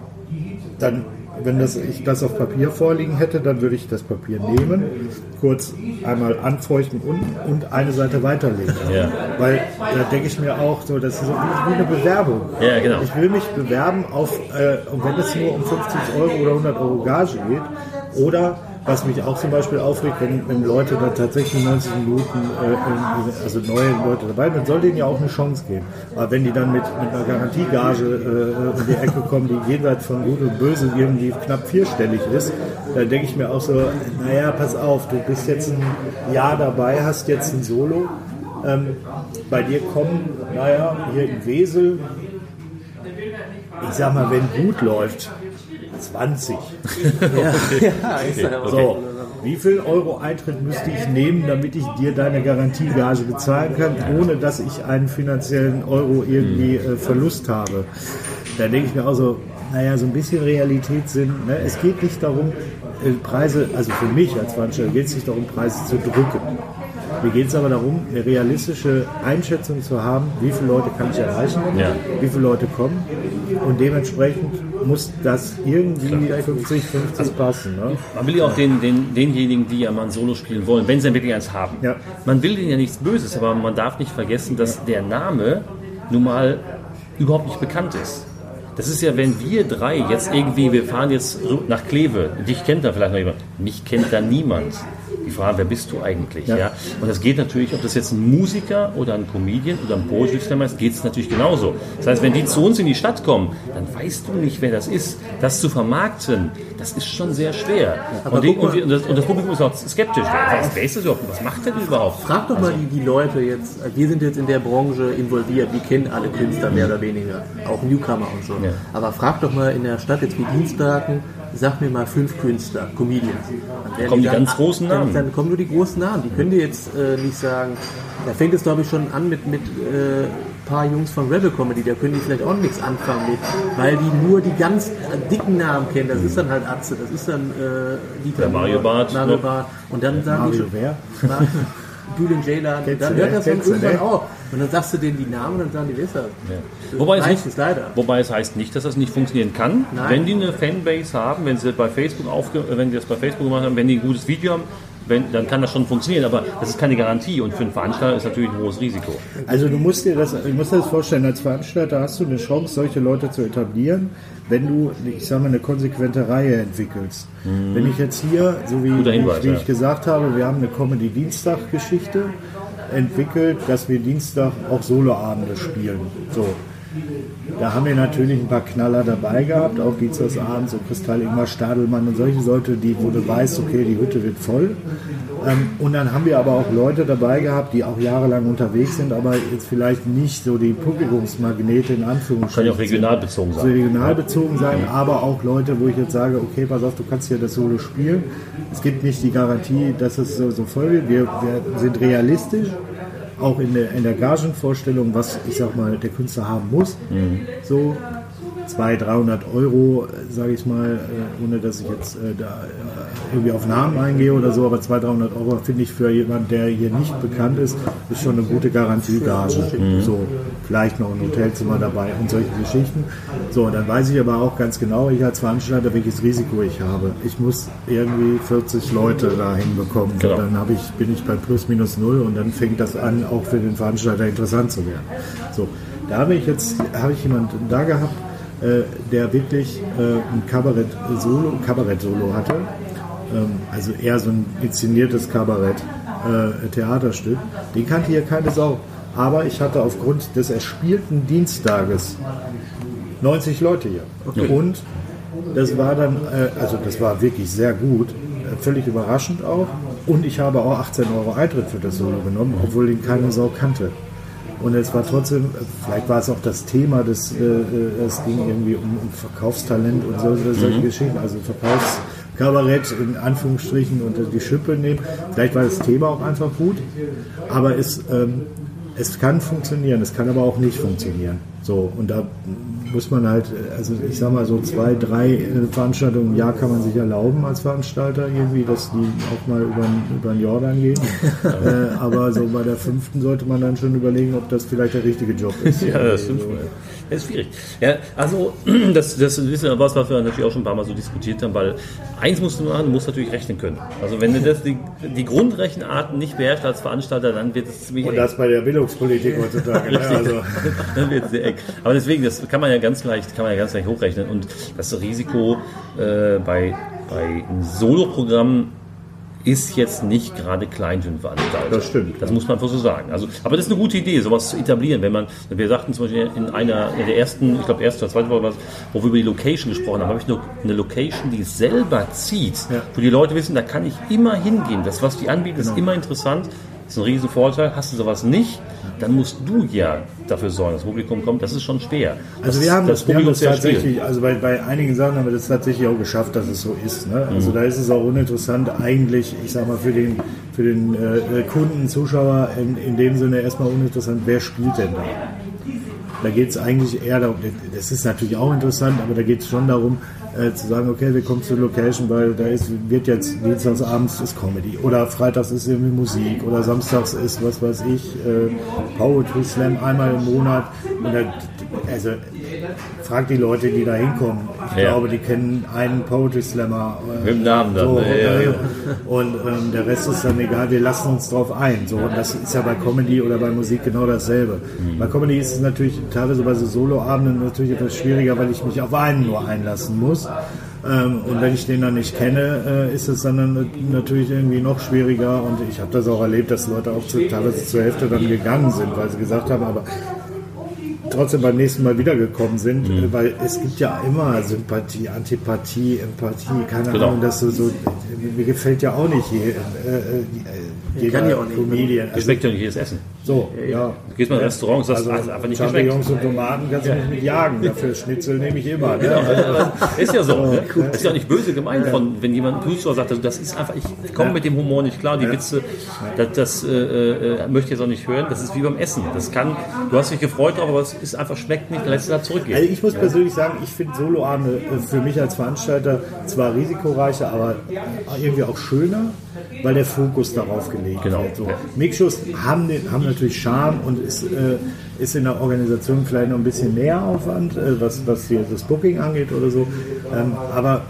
dann, wenn das, ich das auf Papier vorliegen hätte, dann würde ich das Papier nehmen, kurz einmal anfeuchten und, und eine Seite weiterlegen. Ja. Weil da denke ich mir auch, so, das ist so wie, eine Bewerbung. Ja, genau. Ich will mich bewerben auf, äh, wenn es nur um 50 Euro oder 100 Euro Gage geht, oder was mich auch zum Beispiel aufregt, wenn, wenn Leute da tatsächlich 90 Minuten, äh, also neue Leute dabei sind, dann soll denen ja auch eine Chance geben. Aber wenn die dann mit, mit einer Garantiegage äh, in die Ecke kommen, die jenseits von Gut und Böse irgendwie knapp vierstellig ist, dann denke ich mir auch so, naja, pass auf, du bist jetzt ein Jahr dabei, hast jetzt ein Solo. Ähm, bei dir kommen, naja, hier in Wesel ich sag mal, wenn gut läuft, 20. Ja, ja, ist dann aber So, wie viel Euro Eintritt müsste ich nehmen, damit ich dir deine Garantiegage bezahlen kann, ohne dass ich einen finanziellen Euro irgendwie äh, Verlust habe? Da denke ich mir auch so, naja, so ein bisschen Realitätssinn. Ne? Es geht nicht darum, äh, Preise, also für mich als Veranstalter geht es nicht darum, Preise zu drücken. Mir geht es aber darum, eine realistische Einschätzung zu haben, wie viele Leute kann ich erreichen, Ja. wie viele Leute kommen und dementsprechend muss das irgendwie 50, 50 passen. Ne? Man will ja auch den, den, denjenigen, die ja mal ein Solo spielen wollen, wenn sie dann wirklich eins haben. Ja. Man will denen ja nichts Böses, aber man darf nicht vergessen, dass der Name nun mal überhaupt nicht bekannt ist. Das ist ja, wenn wir drei jetzt irgendwie, wir fahren jetzt nach Kleve, dich kennt da vielleicht noch jemand, mich kennt da niemand. Die Frage, wer bist du eigentlich? Ja. Und das geht natürlich, ob das jetzt ein Musiker oder ein Comedian oder ein Poetry Slammer ist, geht es natürlich genauso. Das heißt, wenn die zu uns in die Stadt kommen, dann weißt du nicht, wer das ist. Das zu vermarkten, das ist schon sehr schwer. Aber und, die, und, die, und, das, und das Publikum ist auch skeptisch. Wer, wer ist das überhaupt? Was macht der denn überhaupt? Frag doch mal die, die Leute jetzt, wir sind jetzt in der Branche involviert, wir kennen alle Künstler mehr oder weniger, auch Newcomer und so. Ja. Aber frag doch mal in der Stadt jetzt wie Dienstlaken, sag mir mal fünf Künstler, Comedians. Dann Kommen die dann- ganz großen Namen. Dann kommen nur die großen Namen. Die können dir jetzt äh, nicht sagen, da fängt es glaube ich schon an mit mit äh, paar Jungs von Rebel Comedy, da können die vielleicht auch nichts anfangen mit, weil die nur die ganz äh, dicken Namen kennen. Das ist dann halt Atze, das ist dann äh, Dieter Der Mario Barth Mario noch. Barth. Und dann sagen die Mario schon, wer? Julian Jaylan, Kennst dann du hört den? das dann Kennst du irgendwann den? auf. Und dann sagst du denen die Namen und dann sagen die, wer ist das? Wobei es, leider. wobei es heißt nicht, dass das nicht funktionieren kann. Nein. Wenn die eine Fanbase haben, wenn sie bei Facebook aufge wenn die das bei Facebook gemacht haben, wenn die ein gutes Video haben, wenn, dann kann das schon funktionieren. Aber das ist keine Garantie und für einen Veranstalter ist natürlich ein hohes Risiko. Also du musst dir das, du musst dir das vorstellen, als Veranstalter hast du eine Chance, solche Leute zu etablieren, wenn du, ich sag mal, eine konsequente Reihe entwickelst. Wenn ich jetzt hier, so wie, Hinweis, ich, wie ja. ich gesagt habe, wir haben eine Comedy-Dienstag-Geschichte entwickelt, dass wir Dienstag auch Soloabende spielen. So. Da haben wir natürlich ein paar Knaller dabei gehabt, auch Dienstagsabends, so Kristall Ingmar Stadelmann und solche Leute, die, wo du weißt, okay, die Hütte wird voll. Ähm, und dann haben wir aber auch Leute dabei gehabt, die auch jahrelang unterwegs sind, aber jetzt vielleicht nicht so die Publikumsmagnete in Kann Anführungsstrichen. ja auch regional bezogen sein. regional bezogen sein, aber auch Leute, wo ich jetzt sage, okay, pass auf, du kannst hier das Solo spielen. Es gibt nicht die Garantie, dass es so, so voll wird. Wir, wir sind realistisch, auch in der, in der Gagenvorstellung, was ich sag mal, der Künstler haben muss. So 200, 300 Euro, sage ich mal, äh, ohne dass ich jetzt äh, da äh, irgendwie auf Namen eingehe oder so, aber 200, 300 Euro finde ich für jemanden, der hier nicht bekannt ist, ist schon eine gute Garantiegage. So, vielleicht noch ein Hotelzimmer dabei und solche Geschichten. So, dann weiß ich aber auch ganz genau, ich als Veranstalter, welches Risiko ich habe. Ich muss irgendwie 40 Leute da hinbekommen. Genau. Dann ich, bin ich bei plus minus null und dann fängt das an, auch für den Veranstalter interessant zu werden. So, da habe ich jetzt, habe ich jemanden da gehabt, äh, der wirklich äh, ein Kabarett-Solo Kabarett-Solo hatte. Ähm, also eher so ein inszeniertes Kabarett-Theaterstück. Den kannte hier keine Sau. Aber ich hatte aufgrund des erspielten Dienstages 90 Leute hier. Und das war dann, äh, also das war wirklich sehr gut, äh, völlig überraschend auch. Und ich habe auch 18 Euro Eintritt für das Solo genommen, obwohl den keine Sau kannte. Und es war trotzdem, äh, vielleicht war es auch das Thema, des, äh, äh, es ging irgendwie um, um Verkaufstalent und so, so, solche Geschichten, also Verkaufskabarett in Anführungsstrichen und die Schippe nehmen. Vielleicht war das Thema auch einfach gut, aber es, ähm, es kann funktionieren, es kann aber auch nicht funktionieren. So, und da muss man halt, also ich sag mal so zwei, drei äh, Veranstaltungen im Jahr kann man sich erlauben als Veranstalter irgendwie, dass die auch mal über den, über den Jordan gehen. äh, aber so bei der fünften sollte man dann schon überlegen, ob das vielleicht der richtige Job ist. Ja, das stimmt schon. Das ist schwierig. Ja, also, das, das ist was, was wir natürlich auch schon ein paar Mal so diskutiert haben, weil eins musst du machen, du musst natürlich rechnen können. Also, wenn du das, die, die Grundrechenarten nicht beherrscht als Veranstalter, dann wird es ziemlich Und das bei der Bildungspolitik heutzutage. ne? Also, dann wird es sehr eng. Aber deswegen, das kann man ja ganz leicht, kann man ja ganz leicht hochrechnen. Und das Risiko äh, bei, bei einem Soloprogramm ist jetzt nicht gerade klein für einen Veranstalter. Das stimmt. Das muss man so sagen. Also, aber das ist eine gute Idee, sowas zu etablieren. Wenn man, wir sagten zum Beispiel in einer in der ersten, ich glaube erste oder zweite Woche, wo wir über die Location gesprochen haben, habe ich noch eine Location, die selber zieht, Ja. wo die Leute wissen, da kann ich immer hingehen. Das, was die anbieten, ist immer interessant. Das ist ein Riesenvorteil. Hast du sowas nicht, dann musst du ja dafür sorgen, dass das Publikum kommt. Das ist schon schwer. Also wir haben das, wir haben das tatsächlich, also bei, bei einigen Sachen haben wir das tatsächlich auch geschafft, dass es so ist. Ne? Also mhm. da ist es auch uninteressant eigentlich, ich sag mal, für den, für den äh, Kunden, Zuschauer in, in dem Sinne erstmal uninteressant, wer spielt denn da? Da geht es eigentlich eher darum, das ist natürlich auch interessant, aber da geht es schon darum, äh, zu sagen, okay, wir kommen zur Location, weil da ist, wird jetzt dienstags abends ist Comedy oder freitags ist irgendwie Musik oder samstags ist, was weiß ich, äh, Poetry Slam einmal im Monat. Und da, also frag die Leute, die da hinkommen. Ich ja. glaube, die kennen einen Poetry Slammer. Äh, Mit dem Namen dann. So, ne? ja, ja. Und ähm, der Rest ist dann egal, wir lassen uns drauf ein. So, und das ist ja bei Comedy oder bei Musik genau dasselbe. Mhm. Bei Comedy ist es natürlich teilweise bei so Soloabenden natürlich etwas schwieriger, weil ich mich auf einen nur einlassen muss. Ähm, und wenn ich den dann nicht kenne, äh, ist es dann natürlich irgendwie noch schwieriger. Und ich habe das auch erlebt, dass Leute auch zu, teilweise zur Hälfte dann gegangen sind, weil sie gesagt haben, aber trotzdem beim nächsten Mal wiedergekommen sind, mhm. weil es gibt ja immer Sympathie, Antipathie, Empathie, keine genau. Ahnung, dass du so, mir gefällt ja auch nicht hier, äh, äh, jeder kann ja auch nicht. Comedian. Also, schmeckt ja nicht jedes Essen. So, ja. Du gehst mal in ein Restaurant und sagst, also, einfach nicht Champignons und Tomaten kannst du nicht mit jagen. Dafür Schnitzel nehme ich immer. Ne? Genau. Also, ist ja so. Ne? Ist ja auch nicht böse gemeint, von, wenn jemand ein Zuschauer sagt, also das ist einfach, ich komme mit dem Humor nicht klar, die Witze, das, das äh, äh, möchte ich jetzt auch nicht hören. Das ist wie beim Essen. Das kann, du hast dich gefreut drauf, aber es ist einfach, schmeckt nicht, lässt es halt zurückgehen. Also ich muss persönlich sagen, ich finde Soloabende äh, für mich als Veranstalter zwar risikoreicher, aber irgendwie auch schöner, weil der Fokus darauf gelegt genau. wird. So. Mixshows haben, haben natürlich Charme und ist, äh, ist in der Organisation vielleicht noch ein bisschen mehr Aufwand, äh, was, was hier das Booking angeht oder so. Ähm, aber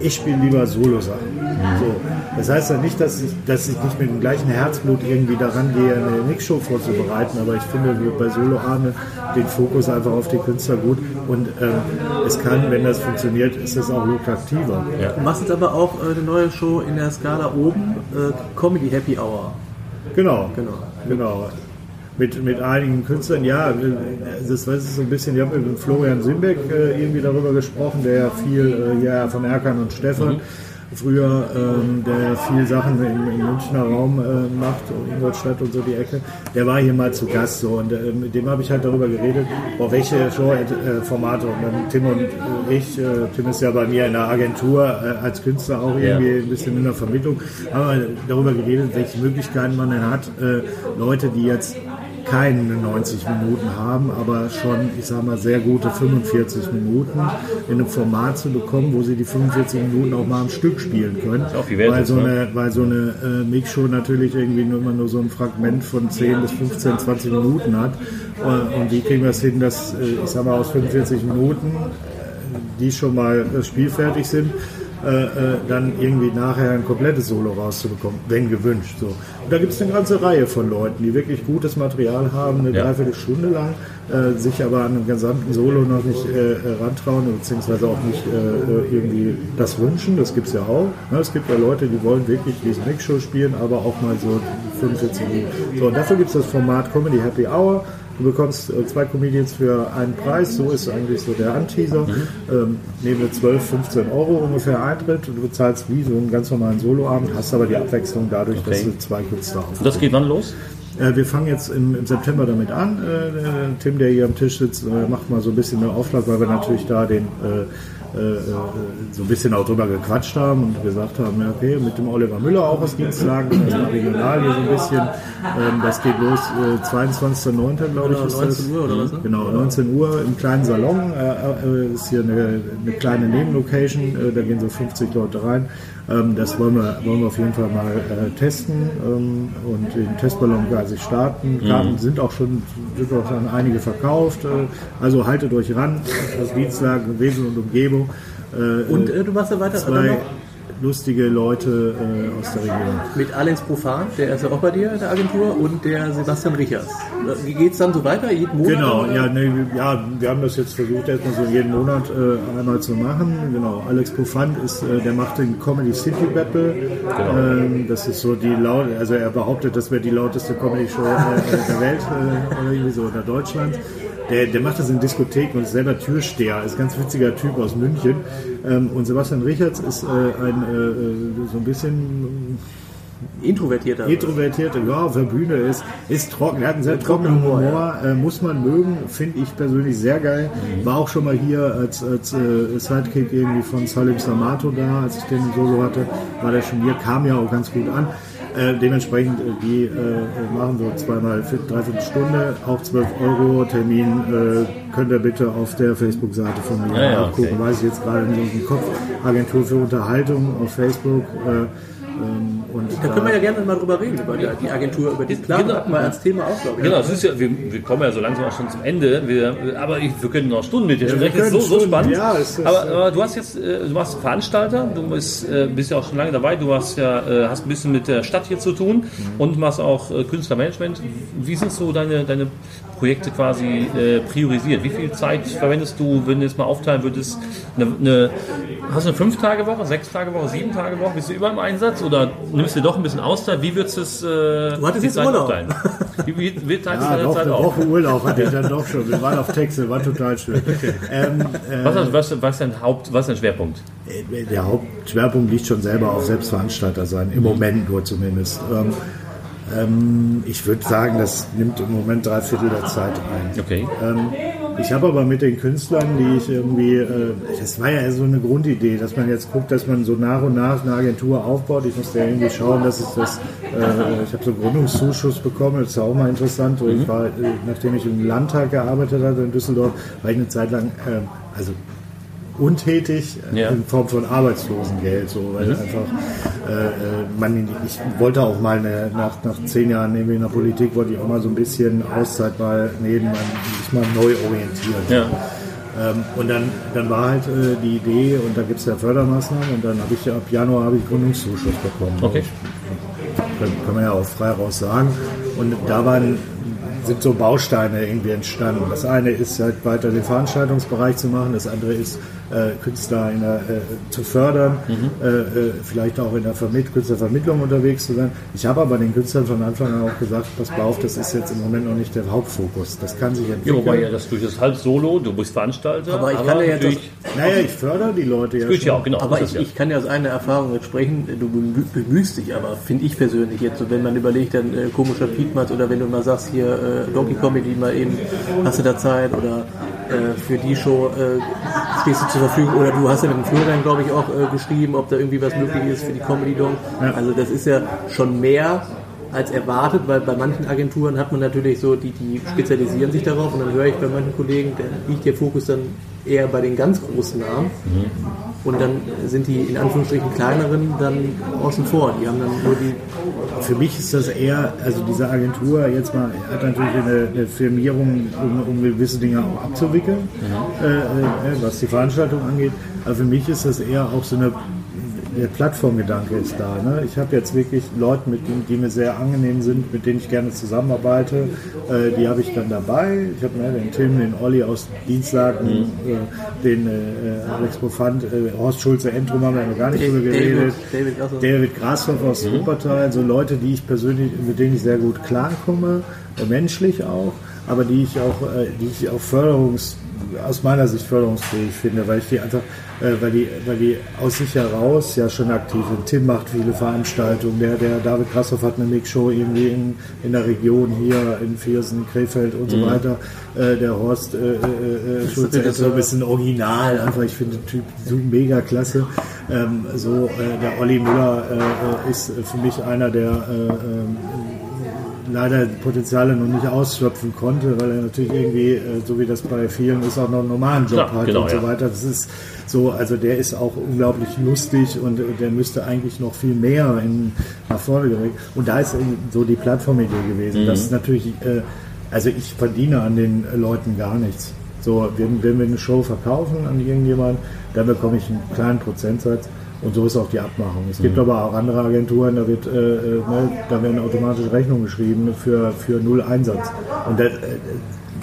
ich spiele lieber Solo-Sachen. So. Das heißt ja nicht, dass ich, dass ich nicht mit dem gleichen Herzblut irgendwie daran gehe, eine Mixshow vorzubereiten, aber ich finde bei Solo-Abenden den Fokus einfach auf die Künstler gut und ähm, es kann, wenn das funktioniert, ist es auch lukrativer. Ja. Du machst jetzt aber auch äh, eine neue Show in der Skala oben, äh, Comedy Happy Hour. Genau, genau, genau mit, mit einigen Künstlern. Ja, das weiß ich so ein bisschen. Ich habe mit Florian Simbeck äh, irgendwie darüber gesprochen, der ja viel äh, ja, von Erkan und Stefan. Mhm. Früher, ähm, der viel Sachen im, im Münchner Raum äh, macht, Ingolstadt und so die Ecke, der war hier mal zu Gast so und äh, mit dem habe ich halt darüber geredet, boah, welche Show-Formate und dann Tim und ich, äh, Tim ist ja bei mir in der Agentur äh, als Künstler auch irgendwie ein bisschen in der Vermittlung, haben wir darüber geredet, welche Möglichkeiten man denn hat, äh, Leute, die jetzt keine 90 Minuten haben, aber schon, ich sage mal, sehr gute 45 Minuten in einem Format zu bekommen, wo sie die 45 Minuten auch mal am Stück spielen können. weil, so ne? eine, weil so eine äh, Mixshow natürlich irgendwie nur immer nur so ein Fragment von 10 bis 15, 20 Minuten hat. Und, und wie kriegen wir es hin, dass, äh, ich sage mal, aus 45 Minuten, äh, die schon mal äh, spielfertig sind, äh, äh, dann irgendwie nachher ein komplettes Solo rauszubekommen, wenn gewünscht. So. Und da gibt es eine ganze Reihe von Leuten, die wirklich gutes Material haben, eine ja. Dreiviertelstunde lang, äh, sich aber an einem gesamten Solo noch nicht äh, äh rantrauen, beziehungsweise auch nicht äh, irgendwie das wünschen. Das gibt es ja auch. Ne? Es gibt ja Leute, die wollen wirklich diese Mixshow spielen, aber auch mal so 45 Minuten. So, und dafür gibt es das Format Comedy Happy Hour. Du bekommst äh, zwei Comedians für einen Preis, so ist eigentlich so der Anteaser. Mhm. Ähm, nehmen wir 12, 15 Euro ungefähr Eintritt und du bezahlst wie so einen ganz normalen Soloabend, hast aber die Abwechslung dadurch, okay. dass du zwei Künstler aufnimmst. Das geht wann los? Äh, wir fangen jetzt im, im, September damit an. Äh, Tim, der hier am Tisch sitzt, äh, macht mal so ein bisschen eine Aufschlag, weil wir natürlich da den äh, so ein bisschen auch drüber gequatscht haben und gesagt haben, ja, okay, mit dem Oliver Müller auch aus Dienstlagen, also regional hier so ein bisschen. Ähm, das geht los, äh, 22.09. glaube ich. Ist 19 das. Uhr oder was? Ne? Genau, 19 Uhr im kleinen Salon. Äh, äh, ist hier eine, eine kleine Nebenlocation, äh, da gehen so 50 Leute rein. Ähm, das wollen wir, wollen wir auf jeden Fall mal äh, testen ähm, und den Testballon quasi starten. Mhm. Karten sind auch schon, sind auch schon einige verkauft. Äh, also haltet euch ran, das Dienstag, Wesen und Umgebung. Äh, und äh, du machst ja weiter zwei, lustige Leute äh, aus der Region. Mit Alex Profan, der ist ja auch bei dir in der Agentur, und der Sebastian Richers. Wie geht es dann so weiter? Jeden Monat? Genau, ja, ne, ja, wir haben das jetzt versucht, erstmal so jeden Monat äh, einmal zu machen. Genau, Alex Profan ist, äh, der macht den Comedy City Battle. Genau. Ähm, das ist so die laut, also er behauptet, das wäre die lauteste Comedy Show äh, der Welt äh, oder irgendwie so oder Deutschlands. Der, der macht das in Diskotheken und ist selber Türsteher, ist ein ganz witziger Typ aus München. Ähm, und Sebastian Richards ist äh, ein äh, so ein bisschen Introvertierter. Introvertierter, ja, auf der Bühne ist, ist trocken. Er hat einen sehr trockenen Humor, Humor äh, muss man mögen, finde ich persönlich sehr geil. Mhm. War auch schon mal hier als, als äh, Sidekick irgendwie von Salim Samato da, als ich den Solo hatte, war der schon hier, kam ja auch ganz gut an. Äh, dementsprechend, äh, die äh, machen so zweimal dreiviertel Stunde, auch 12 Euro Termin. Äh, könnt ihr bitte auf der Facebook-Seite von mir ja, ja, abgucken. Okay. Weiß ich jetzt gerade nicht dem Kopf. Agentur für Unterhaltung auf Facebook. Äh, ähm, und da, können wir ja gerne mal drüber reden, über die Agentur, über den Plan. Genau, wir als Thema auch, glaube ich. Genau, das ist ja, wir, wir, kommen ja so langsam auch schon zum Ende. Wir, aber ich, wir können noch Stunden mit dir sprechen. Das ist so, so spannend. Ja, ist, aber, aber, du hast jetzt, äh, du warst Veranstalter, du bist, äh, bist ja auch schon lange dabei, du hast ja äh, hast ein bisschen mit der Stadt hier zu tun mhm. und machst auch Künstlermanagement. Wie sind so deine, deine Projekte quasi priorisiert? Wie viel Zeit verwendest du, wenn du es mal aufteilen würdest? Eine, eine, hast du eine Fünf-Tage-Woche, Sechs-Tage-Woche, Sieben-Tage-Woche? Bist du immer im Einsatz oder nimmst du doch ein bisschen Auszeit? Wie würdest du es äh, du hattest jetzt Urlaub. aufteilen? Wie, wie, wie teilst ja, du deine doch, Zeit eine Woche Urlaub hatte ich dann doch schon. Wir waren auf Texel, war total schön. Ähm, äh, was, was, was, ist dein Haupt, was ist dein Schwerpunkt? Äh, der Hauptschwerpunkt liegt schon selber auf Selbstveranstalter sein, im Moment nur zumindest. Ähm, ähm, ich würde sagen, das nimmt im Moment drei Viertel der Zeit ein. Okay. Ähm, ich habe aber mit den Künstlern, die ich irgendwie, äh, das war ja so eine Grundidee, dass man jetzt guckt, dass man so nach und nach eine Agentur aufbaut. Ich musste ja irgendwie schauen, dass ich das, äh, ich habe so einen Gründungszuschuss bekommen, das ist ja auch mal interessant. Mhm. Ich war, äh, nachdem ich im Landtag gearbeitet hatte in Düsseldorf, war ich eine Zeit lang, äh, also untätig äh, ja. in Form von Arbeitslosengeld, so, weil mhm. einfach äh, äh, man, ich wollte auch mal eine, nach, nach zehn Jahren irgendwie in der Politik wollte ich auch mal so ein bisschen Auszeit mal nehmen, mich mal neu orientieren. Ja. Ähm, und dann, dann war halt äh, die Idee und da gibt es ja Fördermaßnahmen und dann habe ich ab Januar habe ich Gründungszuschuss bekommen. Okay. Kann, kann man ja auch frei raus sagen. Und da waren sind so Bausteine irgendwie entstanden. Das eine ist halt weiter den Veranstaltungsbereich zu machen, das andere ist Künstler der, äh, zu fördern, mhm. äh, äh vielleicht auch in der Vermitt Künstlervermittlung unterwegs zu sein. Ich habe aber den Künstlern von Anfang an auch gesagt, pass auf, das ist jetzt im Moment noch nicht der Hauptfokus. Das kann sich entwickeln. Ja, wobei ja das durch das halb Solo, du bist Veranstalter. Aber ich aber kann ja jetzt. Das, naja, ich fördere die Leute ja. ja auch, genau. Aber ich, ja. ich, kann ja aus einer Erfahrung jetzt sprechen, du bemühst dich aber, finde ich persönlich jetzt, so wenn man überlegt, dann äh, komischer Piedmatz oder wenn du mal sagst, hier äh, Donkey Comedy mal eben, hast du da Zeit oder äh, für die Show äh, stehst du zur Verfügung oder du hast ja mit dem Florian, glaube ich, auch äh, geschrieben, ob da irgendwie was möglich ist für die Comedy Dome. Ja. Also das ist ja schon mehr als erwartet, weil bei manchen Agenturen hat man natürlich so, die, die spezialisieren sich darauf und dann höre ich bei manchen Kollegen, da liegt der Fokus dann eher bei den ganz großen Namen. Mhm. Und dann sind die in Anführungsstrichen kleineren dann außen vor. Die haben dann nur die. Für mich ist das eher, also diese Agentur jetzt mal hat natürlich eine, eine Firmierung, um, um, gewisse Dinge auch abzuwickeln, mhm. äh, äh, was die Veranstaltung angeht. Aber für mich ist das eher auch so eine der Plattformgedanke ist da. Ne? Ich habe jetzt wirklich Leute, mit denen, die mir sehr angenehm sind, mit denen ich gerne zusammenarbeite. Äh, die habe ich dann dabei. Ich habe ne, den Tim, den Olli aus Dienstlagen, mhm. äh, den äh, Alex Profant, äh, Horst Schulze, Entrum haben wir noch gar nicht drüber geredet. David, David Grashoff aus mhm. Wuppertal. So Leute, die ich persönlich, mit denen ich sehr gut klarkomme, äh, menschlich auch, aber die ich auch, äh, die ich auch förderungs aus meiner Sicht förderungsfähig finde, weil ich die einfach äh, weil, die, weil die aus sich heraus ja schon aktiv sind. Tim macht viele Veranstaltungen, der, der David Krassoff hat eine Mixshow irgendwie in, in der Region hier in Viersen, Krefeld und so mhm. weiter. Äh, der Horst äh, äh, äh Schulze ist so ein bisschen original, einfach ich finde den Typ so mega klasse. Ähm, so, äh, der Olli Müller äh, ist für mich einer der ähm, leider Potenziale noch nicht ausschöpfen konnte, weil er natürlich irgendwie, so wie das bei vielen ist, auch noch einen normalen Job ja, hat genau, und so weiter. Das ist so, also der ist auch unglaublich lustig und der müsste eigentlich noch viel mehr in, nach vorne geregt. Und da ist so die Plattformidee gewesen. Mhm. Das ist natürlich, äh, also ich verdiene an den Leuten gar nichts. So, wenn, wenn wir eine Show verkaufen an irgendjemanden, dann bekomme ich einen kleinen Prozentsatz. Und so ist auch die Abmachung. Es gibt mhm. aber auch andere Agenturen, da wird, äh, äh ne, da werden automatisch Rechnungen geschrieben für, für null Einsatz. Und das, äh,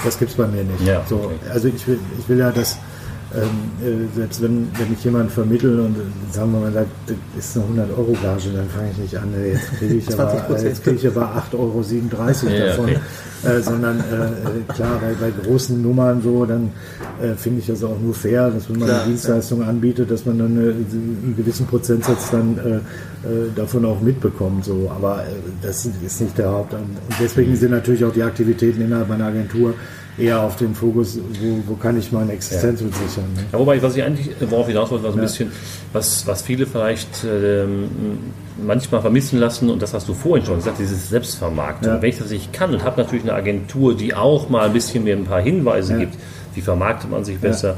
das gibt es bei mir nicht. Ja, so, Also ich will, ich will ja, dass ähm, äh, selbst wenn, wenn ich jemanden vermittle und äh, sagen wir mal, sagt, das ist eine 100 Euro Gage, dann fange ich nicht an, äh, jetzt kriege ich, aber, äh, jetzt krieg ich aber 8,37 Euro ja, davon. Okay. Äh, sondern äh, klar, bei, bei großen Nummern so, dann finde ich das auch nur fair, dass wenn man klar, eine Dienstleistung ja. anbietet, dass man dann eine, einen gewissen Prozentsatz dann davon auch mitbekommt. So. Aber das ist nicht der Haupt. Und deswegen sind natürlich auch die Aktivitäten innerhalb meiner Agentur eher auf den Fokus, wo, wo kann ich meine Existenz ja. sichern. Ne? Ja, wobei, was ich eigentlich, worauf hinaus wollte, war so ein ja. bisschen, was, was viele vielleicht ähm, manchmal vermissen lassen, und das hast du vorhin schon gesagt, dieses Selbstvermarkten. Ja. Wenn ich das nicht kann und habe natürlich eine Agentur, die auch mal ein bisschen mir ein paar Hinweise gibt, wie vermarktet man sich besser,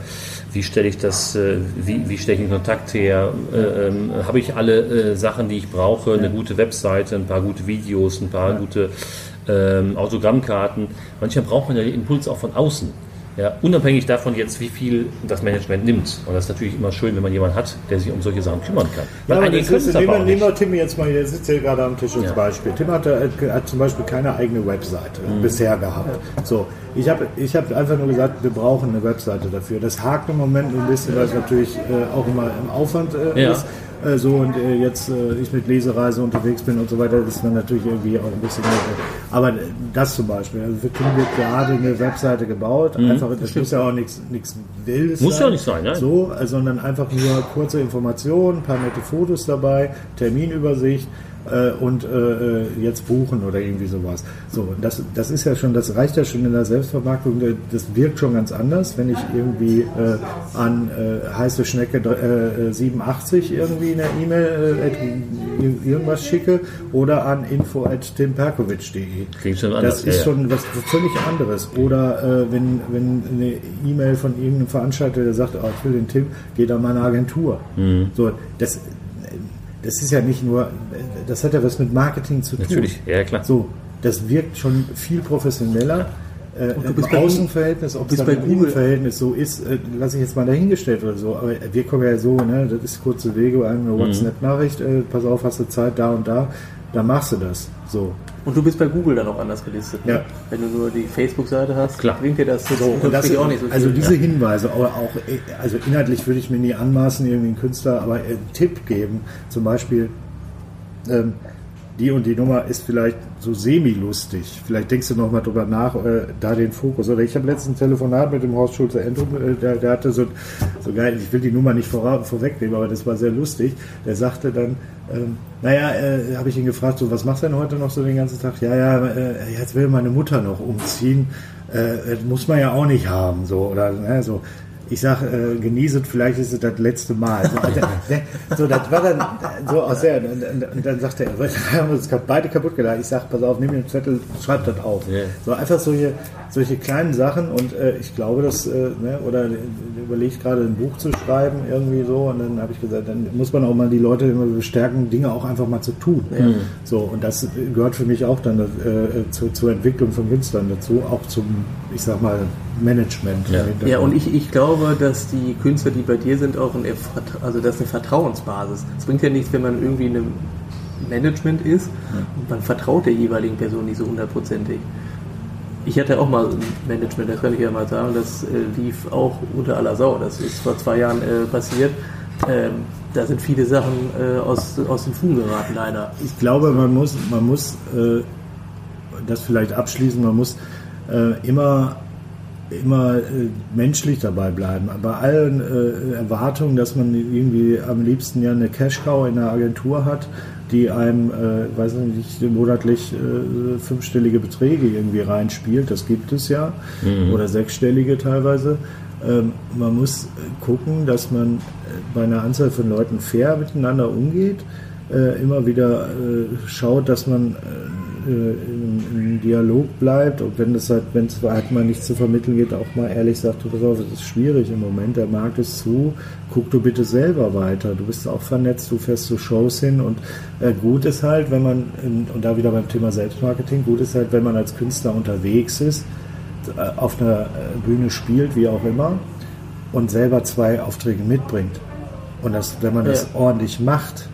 wie stelle ich das, äh, wie, wie stelle ich den Kontakt her, äh, ähm, habe ich alle äh, Sachen, die ich brauche, eine gute Webseite, ein paar gute Videos, ein paar gute ähm, Autogrammkarten. Manchmal braucht man ja den Impuls auch von außen. Ja, unabhängig davon jetzt, wie viel das Management nimmt. Und das ist natürlich immer schön, wenn man jemanden hat, der sich um solche Sachen kümmern kann. Weil ja, einige können es aber nehmen, nehmen wir Tim jetzt mal, der sitzt hier gerade am Tisch als ja. Beispiel. Tim hat, äh, hat, zum Beispiel keine eigene Webseite mhm. bisher gehabt. So, ich habe ich hab einfach nur gesagt, wir brauchen eine Webseite dafür. Das hakt im Moment ein bisschen, weil es natürlich äh, auch immer im Aufwand äh, ja. ist. Äh, so und äh, jetzt äh, ich mit Lesereise unterwegs bin und so weiter, ist man natürlich irgendwie auch ein bisschen. aber das zum Beispiel, also für Tim wird gerade eine Webseite gebaut, mhm, einfach, das muss ja auch nichts Wildes muss sein. ja nicht sein, nein. So, sondern einfach nur kurze Informationen, ein paar nette Fotos dabei, Terminübersicht äh, und äh, äh, jetzt buchen oder irgendwie sowas. So, das, das ist ja schon, das reicht ja schon in der Selbstvermarktung, das wirkt schon ganz anders, wenn ich irgendwie äh, an äh, heiße Schnecke äh, 87 irgendwie in der E-Mail äh, irgendwas schicke oder an info at timperkovic.de. Klingt schon anders. Das ist schon was völlig anderes. Oder äh, wenn, wenn eine E-Mail von irgendeinem Veranstalter, der sagt, oh, ich will den Tim, geht an meine Agentur. Mhm. So, das, das ist ja nicht nur, das hat ja was mit Marketing zu tun. Natürlich, ja klar. So, das wirkt schon viel professioneller. Äh, und du bist im Außenverhältnis, ob es bei Google Verhältnis so ist, äh, lasse ich jetzt mal dahingestellt oder so. Aber wir kommen ja so, ne, das ist kurze Wege, eine mhm. WhatsApp-Nachricht, äh, pass auf, hast du Zeit da und da, dann machst du das. So. Und du bist bei Google dann auch anders gelistet. Ne? Ja. Wenn du nur die Facebook-Seite hast, Klar. bringt dir das, so, und das auch nicht so Also viel, diese ja. Hinweise, aber auch, also inhaltlich würde ich mir nie anmaßen, irgendwie einen Künstler, aber einen Tipp geben, zum Beispiel, ähm, die und die Nummer ist vielleicht so semi-lustig. Vielleicht denkst du noch mal drüber nach, äh, da den Fokus. Oder ich habe letztens ein Telefonat mit dem Horst Schulze Endrum, äh, der, der, hatte so, so geil, ich will die Nummer nicht vor, vorwegnehmen, aber das war sehr lustig. Der sagte dann, ähm, naja, äh, habe ich ihn gefragt, so, was machst du denn heute noch so den ganzen Tag? Ja, ja, äh, jetzt will meine Mutter noch umziehen. Äh, muss man ja auch nicht haben, so, oder, ne, so ich sag, äh, genießet, vielleicht ist es das letzte Mal. So, so das war dann so aus der, und, und, und dann sagt er, wir haben uns beide kaputt gelacht. Ich sag, pass auf, nimm den Zettel, schreib das auf. Yeah. So einfach solche, solche kleinen Sachen und äh, ich glaube, dass, äh, ne, oder überlegt gerade ein Buch zu schreiben, irgendwie so, und dann habe ich gesagt, dann muss man auch mal die Leute immer bestärken, Dinge auch einfach mal zu tun. Mhm. So, und das gehört für mich auch dann äh, zur, zur Entwicklung von Künstlern dazu, auch zum, ich sag mal, Management. Ja, ja und ich, ich glaube, dass die Künstler, die bei dir sind, auch ein, also das ist eine Vertrauensbasis. Es bringt ja nichts, wenn man irgendwie in einem Management ist und man vertraut der jeweiligen Person nicht so hundertprozentig. Ich hatte auch mal ein Management, das kann ich ja mal sagen, das äh, lief auch unter aller Sau. Das ist vor zwei Jahren äh, passiert. Ähm, da sind viele Sachen äh, aus, aus den Fugen geraten, leider. Ich glaube, man muss, man muss äh, das vielleicht abschließen, man muss äh, immer immer äh, menschlich dabei bleiben. Bei allen äh, Erwartungen, dass man irgendwie am liebsten ja eine Cash-Cow in der Agentur hat, die einem, äh, weiß nicht, monatlich äh, fünfstellige Beträge irgendwie reinspielt, das gibt es ja, mhm. oder sechsstellige teilweise. Ähm, man muss gucken, dass man äh, bei einer Anzahl von Leuten fair miteinander umgeht, äh, immer wieder schaut, dass man äh, im, Dialog bleibt und wenn es halt, wenn es halt mal nichts zu vermitteln geht, auch mal ehrlich sagt, du pass auf, es ist schwierig im Moment, der Markt ist zu, guck du bitte selber weiter. Du bist auch vernetzt, du fährst zu Shows hin und äh, gut ist halt, wenn man, und da wieder beim Thema Selbstmarketing, gut ist halt, wenn man als Künstler unterwegs ist, äh, auf einer äh, Bühne spielt, wie auch immer, und selber zwei Aufträge mitbringt. Und das, wenn man ja. das ordentlich macht,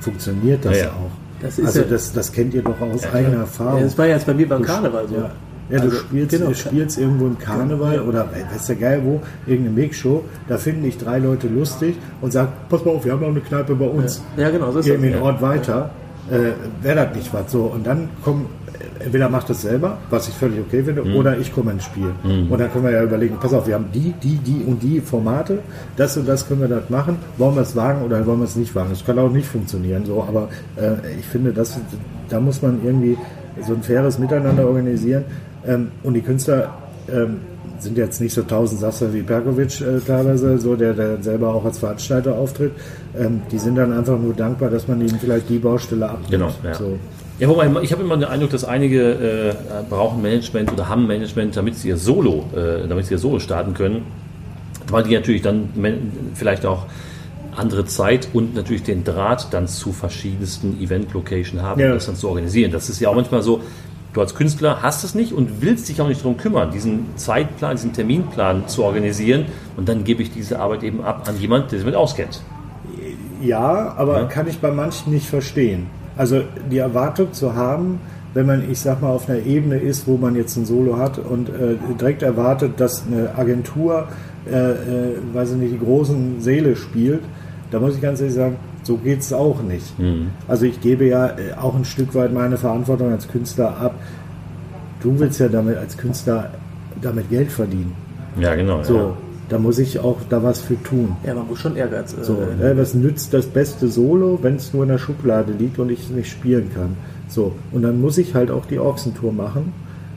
funktioniert das ja, ja. auch. Das also ja, das, das kennt ihr doch aus ja, eigener Erfahrung. das war jetzt bei mir beim Karneval so. Ja, du Also, spielst, genau. du spielst irgendwo im Karneval oder we- weiß der geil wo, irgendeine Mix-Show, da finden dich drei Leute lustig und sagen, pass mal auf, wir haben noch eine Kneipe bei uns. Ja, genau, so ist Hier das. in den Ort weiter. Äh, Wäre das nicht was so. Und dann kommen, entweder macht das selber, was ich völlig okay finde, Mhm. oder ich komme ins Spiel. Und dann können wir ja überlegen, pass auf, wir haben die, die, die und die Formate, das und das können wir das machen. Wollen wir es wagen oder wollen wir es nicht wagen? Das kann auch nicht funktionieren, so, aber äh, ich finde, das, da muss man irgendwie so ein faires Miteinander organisieren. Ähm, und die Künstler ähm, sind jetzt nicht so Tausendsasser wie Perkovic äh, teilweise, so der, der selber auch als Veranstalter auftritt. Ähm, die sind dann einfach nur dankbar, dass man ihnen vielleicht die Baustelle abnimmt. Genau, ja. So. Ja, wobei ich habe immer den Eindruck, dass einige äh, brauchen Management oder haben Management, damit sie ihr Solo, äh, damit sie ihr Solo starten können, weil die natürlich dann vielleicht auch andere Zeit und natürlich den Draht dann zu verschiedensten Event-Location haben, Ja. um das dann zu organisieren. Das ist ja auch manchmal so, du als Künstler hast es nicht und willst dich auch nicht darum kümmern, diesen Zeitplan, diesen Terminplan zu organisieren und dann gebe ich diese Arbeit eben ab an jemand, der sich mit auskennt. Ja, aber Ja. kann ich bei manchen nicht verstehen. Also die Erwartung zu haben, wenn man, ich sag mal, auf einer Ebene ist, wo man jetzt ein Solo hat und äh, direkt erwartet, dass eine Agentur, äh, äh, weiß ich nicht, die großen Seele spielt, da muss ich ganz ehrlich sagen, so geht's auch nicht. Also ich gebe ja äh, auch ein Stück weit meine Verantwortung als Künstler ab. Du willst ja damit als Künstler damit Geld verdienen. Ja, genau. So, Ja. Da muss ich auch da was für tun. Ja, man muss schon Ehrgeiz. Äh, So, ne, was nützt das beste Solo, wenn es nur in der Schublade liegt und ich es nicht spielen kann? So, und dann muss ich halt auch die Ochsentour machen.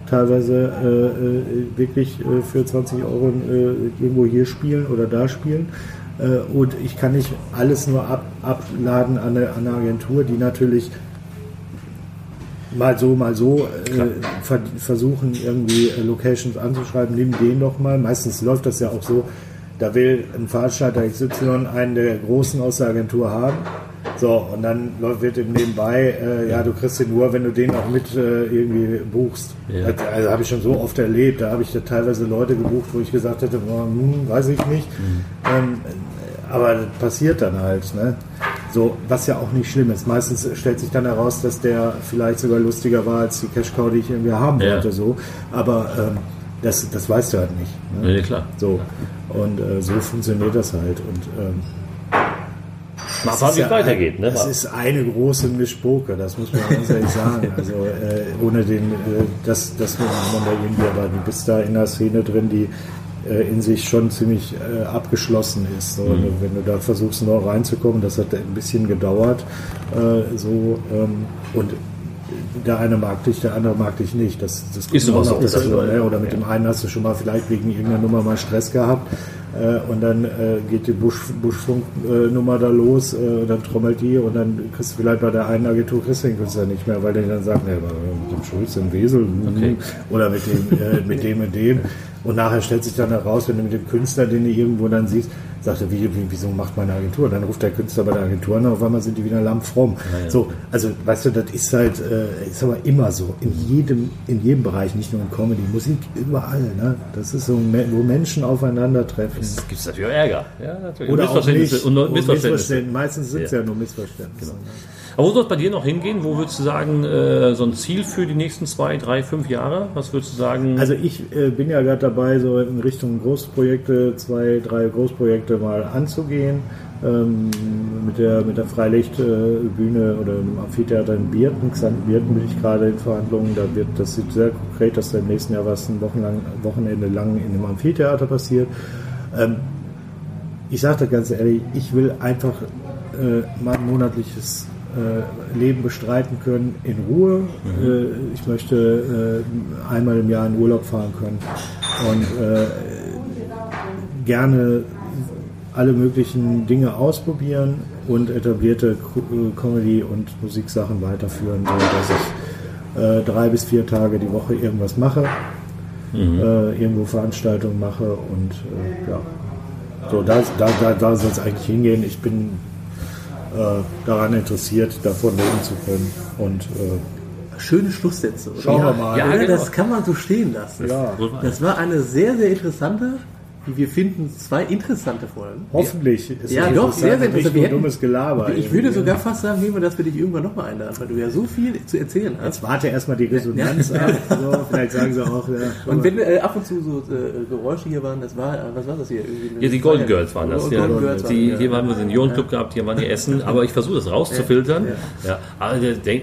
Teilweise äh, äh, wirklich äh, für 20 Euro äh, irgendwo hier spielen oder da spielen. Äh, und ich kann nicht alles nur ab, abladen an eine, an eine Agentur, die natürlich mal so, mal so äh, ver versuchen, irgendwie äh, Locations anzuschreiben, nimm den doch mal. Meistens läuft das ja auch so, da will ein Veranstalter XY einen der Großen aus der Agentur haben. So, und dann läuft- wird ihm nebenbei, äh, ja, du kriegst den nur, wenn du den auch mit äh, irgendwie buchst. Ja. Also, also habe ich schon so oft erlebt. Da habe ich da teilweise Leute gebucht, wo ich gesagt hätte, boah, hm, weiß ich nicht. Ähm, aber das passiert dann halt. Ne? So, was ja auch nicht schlimm ist. Meistens stellt sich dann heraus, dass der vielleicht sogar lustiger war als die Cash Cow, die ich irgendwie haben Ja. wollte. So. Aber ähm, das, das weißt du halt nicht. Ne? Nee, klar. So. Und äh, so funktioniert das halt. Und ähm, Mal das schauen, ist wie es ja weitergeht. Ne? Das ist eine große Mischpoke, das muss man ganz ehrlich sagen. Also äh, ohne den, äh, das, das muss man da irgendwie, aber du bist da in einer Szene drin, die äh, in sich schon ziemlich äh, abgeschlossen ist. So, Mhm. Wenn du da versuchst noch reinzukommen, das hat ein bisschen gedauert. Äh, so ähm, und der eine mag dich, der andere mag dich nicht. Das, das Ist aber auch das so, ne? ja. Oder mit dem einen hast du schon mal vielleicht wegen irgendeiner Nummer mal Stress gehabt. Äh, und dann äh, geht die Busch, Buschfunk-Nummer da los, äh, dann trommelt die und dann kriegst du vielleicht bei der einen Agentur kriegst du nicht mehr, weil der dann sagt, ne, aber mit dem Schulz, dem Wesel hm, Okay. oder mit dem, äh, mit dem und dem. Und nachher stellt sich dann heraus, wenn du mit dem Künstler, den du irgendwo dann siehst, sagt er, wie, wie, wieso macht meine Agentur? Dann ruft der Künstler bei der Agentur an, auf einmal sind die wieder lammfromm. So, also weißt du, das ist halt, äh, ist aber immer so. In jedem, in jedem Bereich, nicht nur in Comedy, Musik, überall. Ne? Das ist so, wo Menschen aufeinandertreffen. Es gibt natürlich auch Ärger. Ja, natürlich. Oder auch Missverständnisse. nicht. und Und Missverständnisse. Missverständnisse. Meistens sind es Ja. ja. nur Missverständnisse. Aber wo soll es bei dir noch hingehen? Wo würdest du sagen, äh, so ein Ziel für die nächsten zwei, drei, fünf Jahre? Was würdest du sagen? Also ich äh, bin ja gerade dabei, so in Richtung Großprojekte, zwei, drei Großprojekte mal anzugehen. Ähm, mit der mit der Freilichtbühne oder im Amphitheater in Birken, Xanten Birken bin ich gerade in Verhandlungen. Da wird das sieht sehr konkret, dass da im nächsten Jahr was ein Wochenlang, Wochenende lang in dem Amphitheater passiert. Ähm, ich sage das ganz ehrlich, ich will einfach äh, mein monatliches äh, Leben bestreiten können in Ruhe. Äh, ich möchte äh, einmal im Jahr in Urlaub fahren können und äh, gerne alle möglichen Dinge ausprobieren und etablierte Co- Comedy- und Musiksachen weiterführen, so dass ich äh, drei bis vier Tage die Woche irgendwas mache, äh, irgendwo Veranstaltungen mache und äh, ja. So, da, da, da, da soll es eigentlich hingehen. Ich bin daran interessiert, davon leben zu können. Und äh, Schöne Schlusssätze. oder? Schauen wir ja, mal. Ja, Ja, genau. Das kann man so stehen lassen. ja, Das war eine sehr, sehr interessante wir finden zwei interessante Folgen. Hoffentlich. Ist ja, doch, sehr, sehr interessant. Nicht dummes Gelaber. Ich würde sogar fast sagen, Hilmer, dass wir dich irgendwann nochmal einladen, weil du ja so viel zu erzählen hast. Jetzt warte erstmal die Resonanz ab. So, vielleicht sagen sie auch. Ja, und wenn äh, ab und zu so äh, Geräusche hier waren, das war, was war das hier? Irgendwie ja, die Golden Girls waren das. Ja. Girls die, hier haben wir den Seniorenclub gehabt, hier waren die Essen, aber ich versuche das rauszufiltern. Ja. aber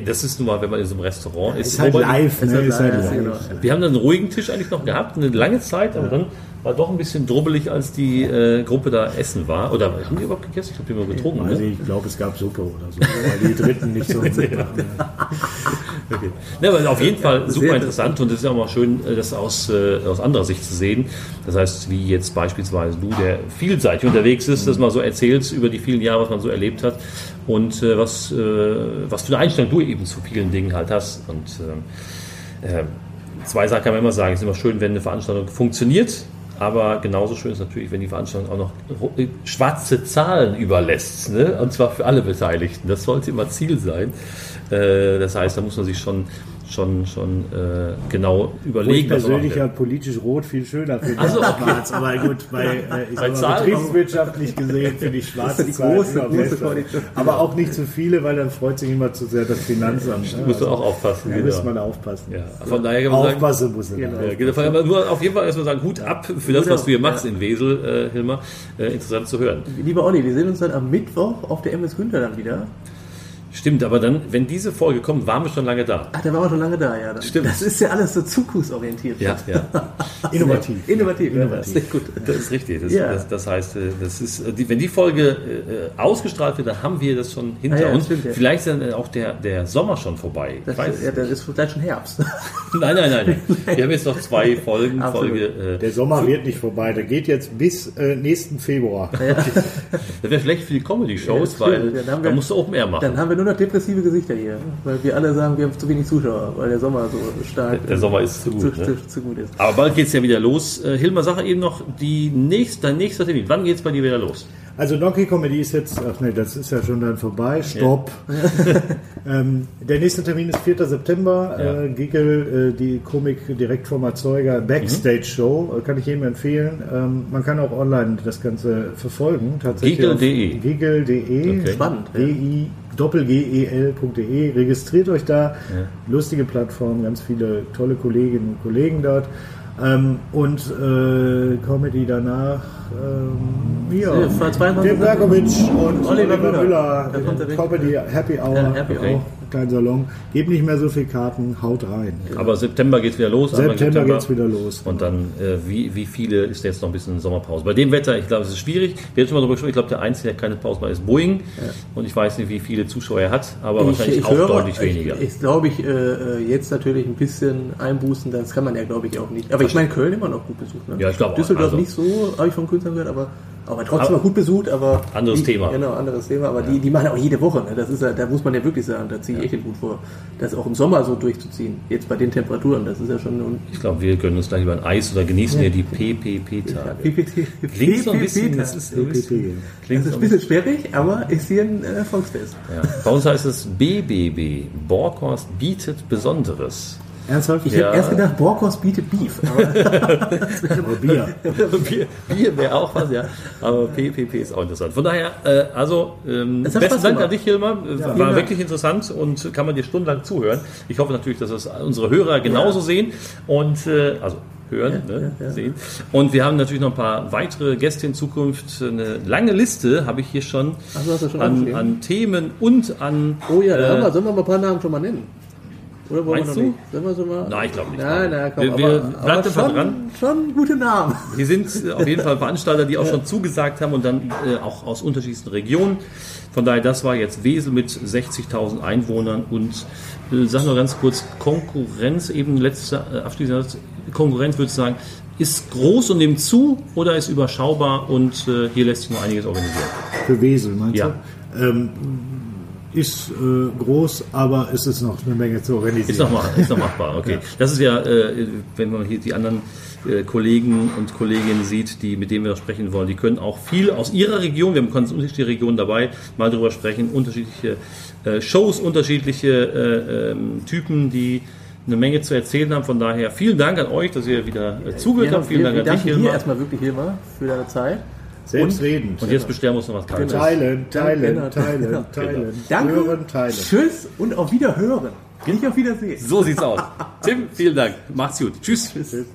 das ist nun mal, wenn man in so einem Restaurant ist. Ist halt live. Ne? Ist halt live. Genau. Wir haben dann einen ruhigen Tisch eigentlich noch gehabt, eine lange Zeit, aber dann war doch ein bisschen drubbelig, als die äh, Gruppe da essen war. Oder haben die überhaupt gegessen? Ich habe die mal getrunken. Also ne? Ich glaube, es gab Suppe oder so, weil die Dritten nicht so sind. okay. Ne, aber auf jeden Fall super interessant und es ist ja auch mal schön, äh, das aus, äh, aus anderer Sicht zu sehen. Das heißt, wie jetzt beispielsweise du, der vielseitig unterwegs ist, das mal so erzählst über die vielen Jahre, was man so erlebt hat und äh, was, äh, was für eine Einstellung du eben zu vielen Dingen halt hast. Und äh, zwei Sachen kann man immer sagen. Es ist immer schön, wenn eine Veranstaltung funktioniert aber genauso schön ist natürlich, wenn die Veranstaltung auch noch schwarze Zahlen überlässt. Ne? Und zwar für alle Beteiligten. Das sollte immer Ziel sein. Äh, das heißt, da muss man sich schon schon, schon äh, genau überlegen. Ich persönlich ja politisch rot viel schöner finde also, okay. aber gut, bei, äh, ich bei mal, betriebswirtschaftlich gesehen finde ich schwarze die große, große Aber auch nicht zu viele, weil dann freut sich immer zu sehr das Finanzamt. Ne? Muss man auch aufpassen. Da genau. muss man aufpassen. Ja. Von daher kann man Aufpassen sagen, muss man. Genau. Ja, genau. Aber nur auf jeden Fall erstmal sagen, Hut ab für das, was du hier machst in Wesel, äh, Hilmar. Äh, interessant zu hören. Lieber Olli, wir sehen uns dann am Mittwoch auf der MS Günther dann wieder. Stimmt, aber dann, wenn diese Folge kommt, waren wir schon lange da. Ach, da waren wir schon lange da, ja. Dann. Stimmt. Das ist ja alles so zukunftsorientiert. Ja, ja. Innovativ. Innovativ, Innovativ. Ja, gut. Das ist richtig. Das, ja. das, das heißt, äh, das ist, äh, wenn die Folge äh, ausgestrahlt wird, dann haben wir das schon hinter ah, ja, uns. Stimmt, ja. Vielleicht ist dann auch der, der Sommer schon vorbei. Das, ja, dann ist vielleicht schon Herbst. nein, nein, nein, nein. Wir haben jetzt noch zwei Folgen. Folge, äh, der Sommer wird nicht vorbei. Der geht jetzt bis äh, nächsten Februar. das wäre schlecht für die Comedy-Shows, weil da musst du Open Air machen. Dann haben wir nur noch depressive Gesichter. Hier, weil wir alle sagen, wir haben zu wenig Zuschauer, weil der Sommer so stark Der, der Sommer ist zu gut, zu, ne? zu, zu gut ist. Aber bald geht es ja wieder los. Äh, Hilmar, sag eben noch die nächste, dein nächster Termin. Wann geht es bei dir wieder los? Also Donkey Comedy ist jetzt, ach nee, das ist ja schon dann vorbei. Stopp. Ja. ähm, der nächste Termin ist 4. September. Ja. Äh, Giggle, äh, die Komik direkt vom Erzeuger, Backstage Show, äh, kann ich jedem empfehlen. Ähm, man kann auch online das Ganze verfolgen. Giggle.de. Giggle.de. Okay. Spannend. G-I doppelgel.de. Registriert euch da. Ja. Lustige Plattform, ganz viele tolle Kolleginnen und Kollegen dort. Ähm, und äh, Comedy danach. Ähm, ja, Tim Bergovic und Oliver, Müller. Müller Comedy Happy Hour. Happy okay. Hour kleinen Salon. Gebt nicht mehr so viel Karten, haut rein. Aber September geht es wieder los. September geht es wieder los. Und dann, äh, wie, wie viele ist jetzt noch ein bisschen Sommerpause? Bei dem Wetter, ich glaube, es ist schwierig. Wir haben schon mal darüber gesprochen, ich glaube, der Einzige, der keine Pause macht, ist Boeing. Ja. Und ich weiß nicht, wie viele Zuschauer er hat, aber ich, wahrscheinlich ich auch höre, deutlich weniger. Ich, ich glaube, ich äh, jetzt natürlich ein bisschen einbußen, das kann man ja, glaube ich, auch nicht. Aber ich meine, Köln immer noch gut besucht. Ne? Ja, ich glaube Düsseldorf also, nicht so, habe ich von Künstlern gehört, aber aber trotzdem aber, gut besucht, aber. Anderes die, Thema. Genau, anderes Thema. Aber ja. die, die machen auch jede Woche. Ne? Das ist ja, da muss man ja wirklich sagen, da ziehe ich echt gut vor, das auch im Sommer so durchzuziehen. Jetzt bei den Temperaturen, das ist ja schon. Ich glaube, wir können uns gleich über ein Eis oder genießen ja. hier die PPP-Tage. PPP. Klingt so ein bisschen, das ist, PPP. Klingt das ist ein bisschen sperrig, aber ist hier ein äh, Volksfest. Ja. Bei uns heißt es BBB. Borkhorst bietet Besonderes. Ernsthaft? Ich ja. hätte erst gedacht, Borkos bietet Beef. Aber Bier. Bier. Bier wäre auch was, ja. Aber PPP ist auch interessant. Von daher, äh, also, ähm, besten Dank an dich, Hilmar. Ja, War wirklich interessant und kann man dir stundenlang zuhören. Ich hoffe natürlich, dass das unsere Hörer genauso ja. sehen. Und, äh, also, hören, ja, ne, ja, sehen. Und wir haben natürlich noch ein paar weitere Gäste in Zukunft. Eine lange Liste habe ich hier schon, so, schon an, an, Themen und an. Oh ja, da äh, sollen wir mal ein paar Namen schon mal nennen. Oder wollen Meinst wir noch du? Nicht? Sollen wir so mal? Nein, ich glaube nicht. Nein, nein, komm, wir, wir aber, aber schon, dran. schon gute Namen. Wir sind auf jeden Fall Veranstalter, die auch schon zugesagt haben und dann äh, auch aus unterschiedlichsten Regionen. Von daher, das war jetzt Wesel mit 60.000 Einwohnern und äh, sag nur ganz kurz, Konkurrenz, eben letzter äh, abschließend, Konkurrenz würde ich sagen, ist groß und nimmt zu oder ist überschaubar und äh, hier lässt sich noch einiges organisieren? Für Wesel, meinst ja. du? Ähm, ist äh, groß, aber es ist noch eine Menge zu organisieren. Ist noch, mach, ist noch machbar, okay. ja. Das ist ja, äh, wenn man hier die anderen äh, Kollegen und Kolleginnen sieht, die, mit denen wir sprechen wollen, die können auch viel aus ihrer Region, wir haben ganz unterschiedliche Regionen dabei, mal darüber sprechen, unterschiedliche äh, Shows, unterschiedliche äh, ähm, Typen, die eine Menge zu erzählen haben. Von daher vielen Dank an euch, dass ihr wieder äh, zugehört habt. Vielen wir, wir Dank an dich, Hilmar. erstmal wirklich, Hilmar, für deine Zeit. Selbstredend. Und jetzt bestellen wir uns noch was Kaltes. Teilen, teilen, teilen, teilen. Danke, Hören, teilen. tschüss und auf Wiederhören. Nicht auf Wiedersehen. So sieht's aus. Tim, vielen Dank. Macht's gut. Tschüss. Tschüss.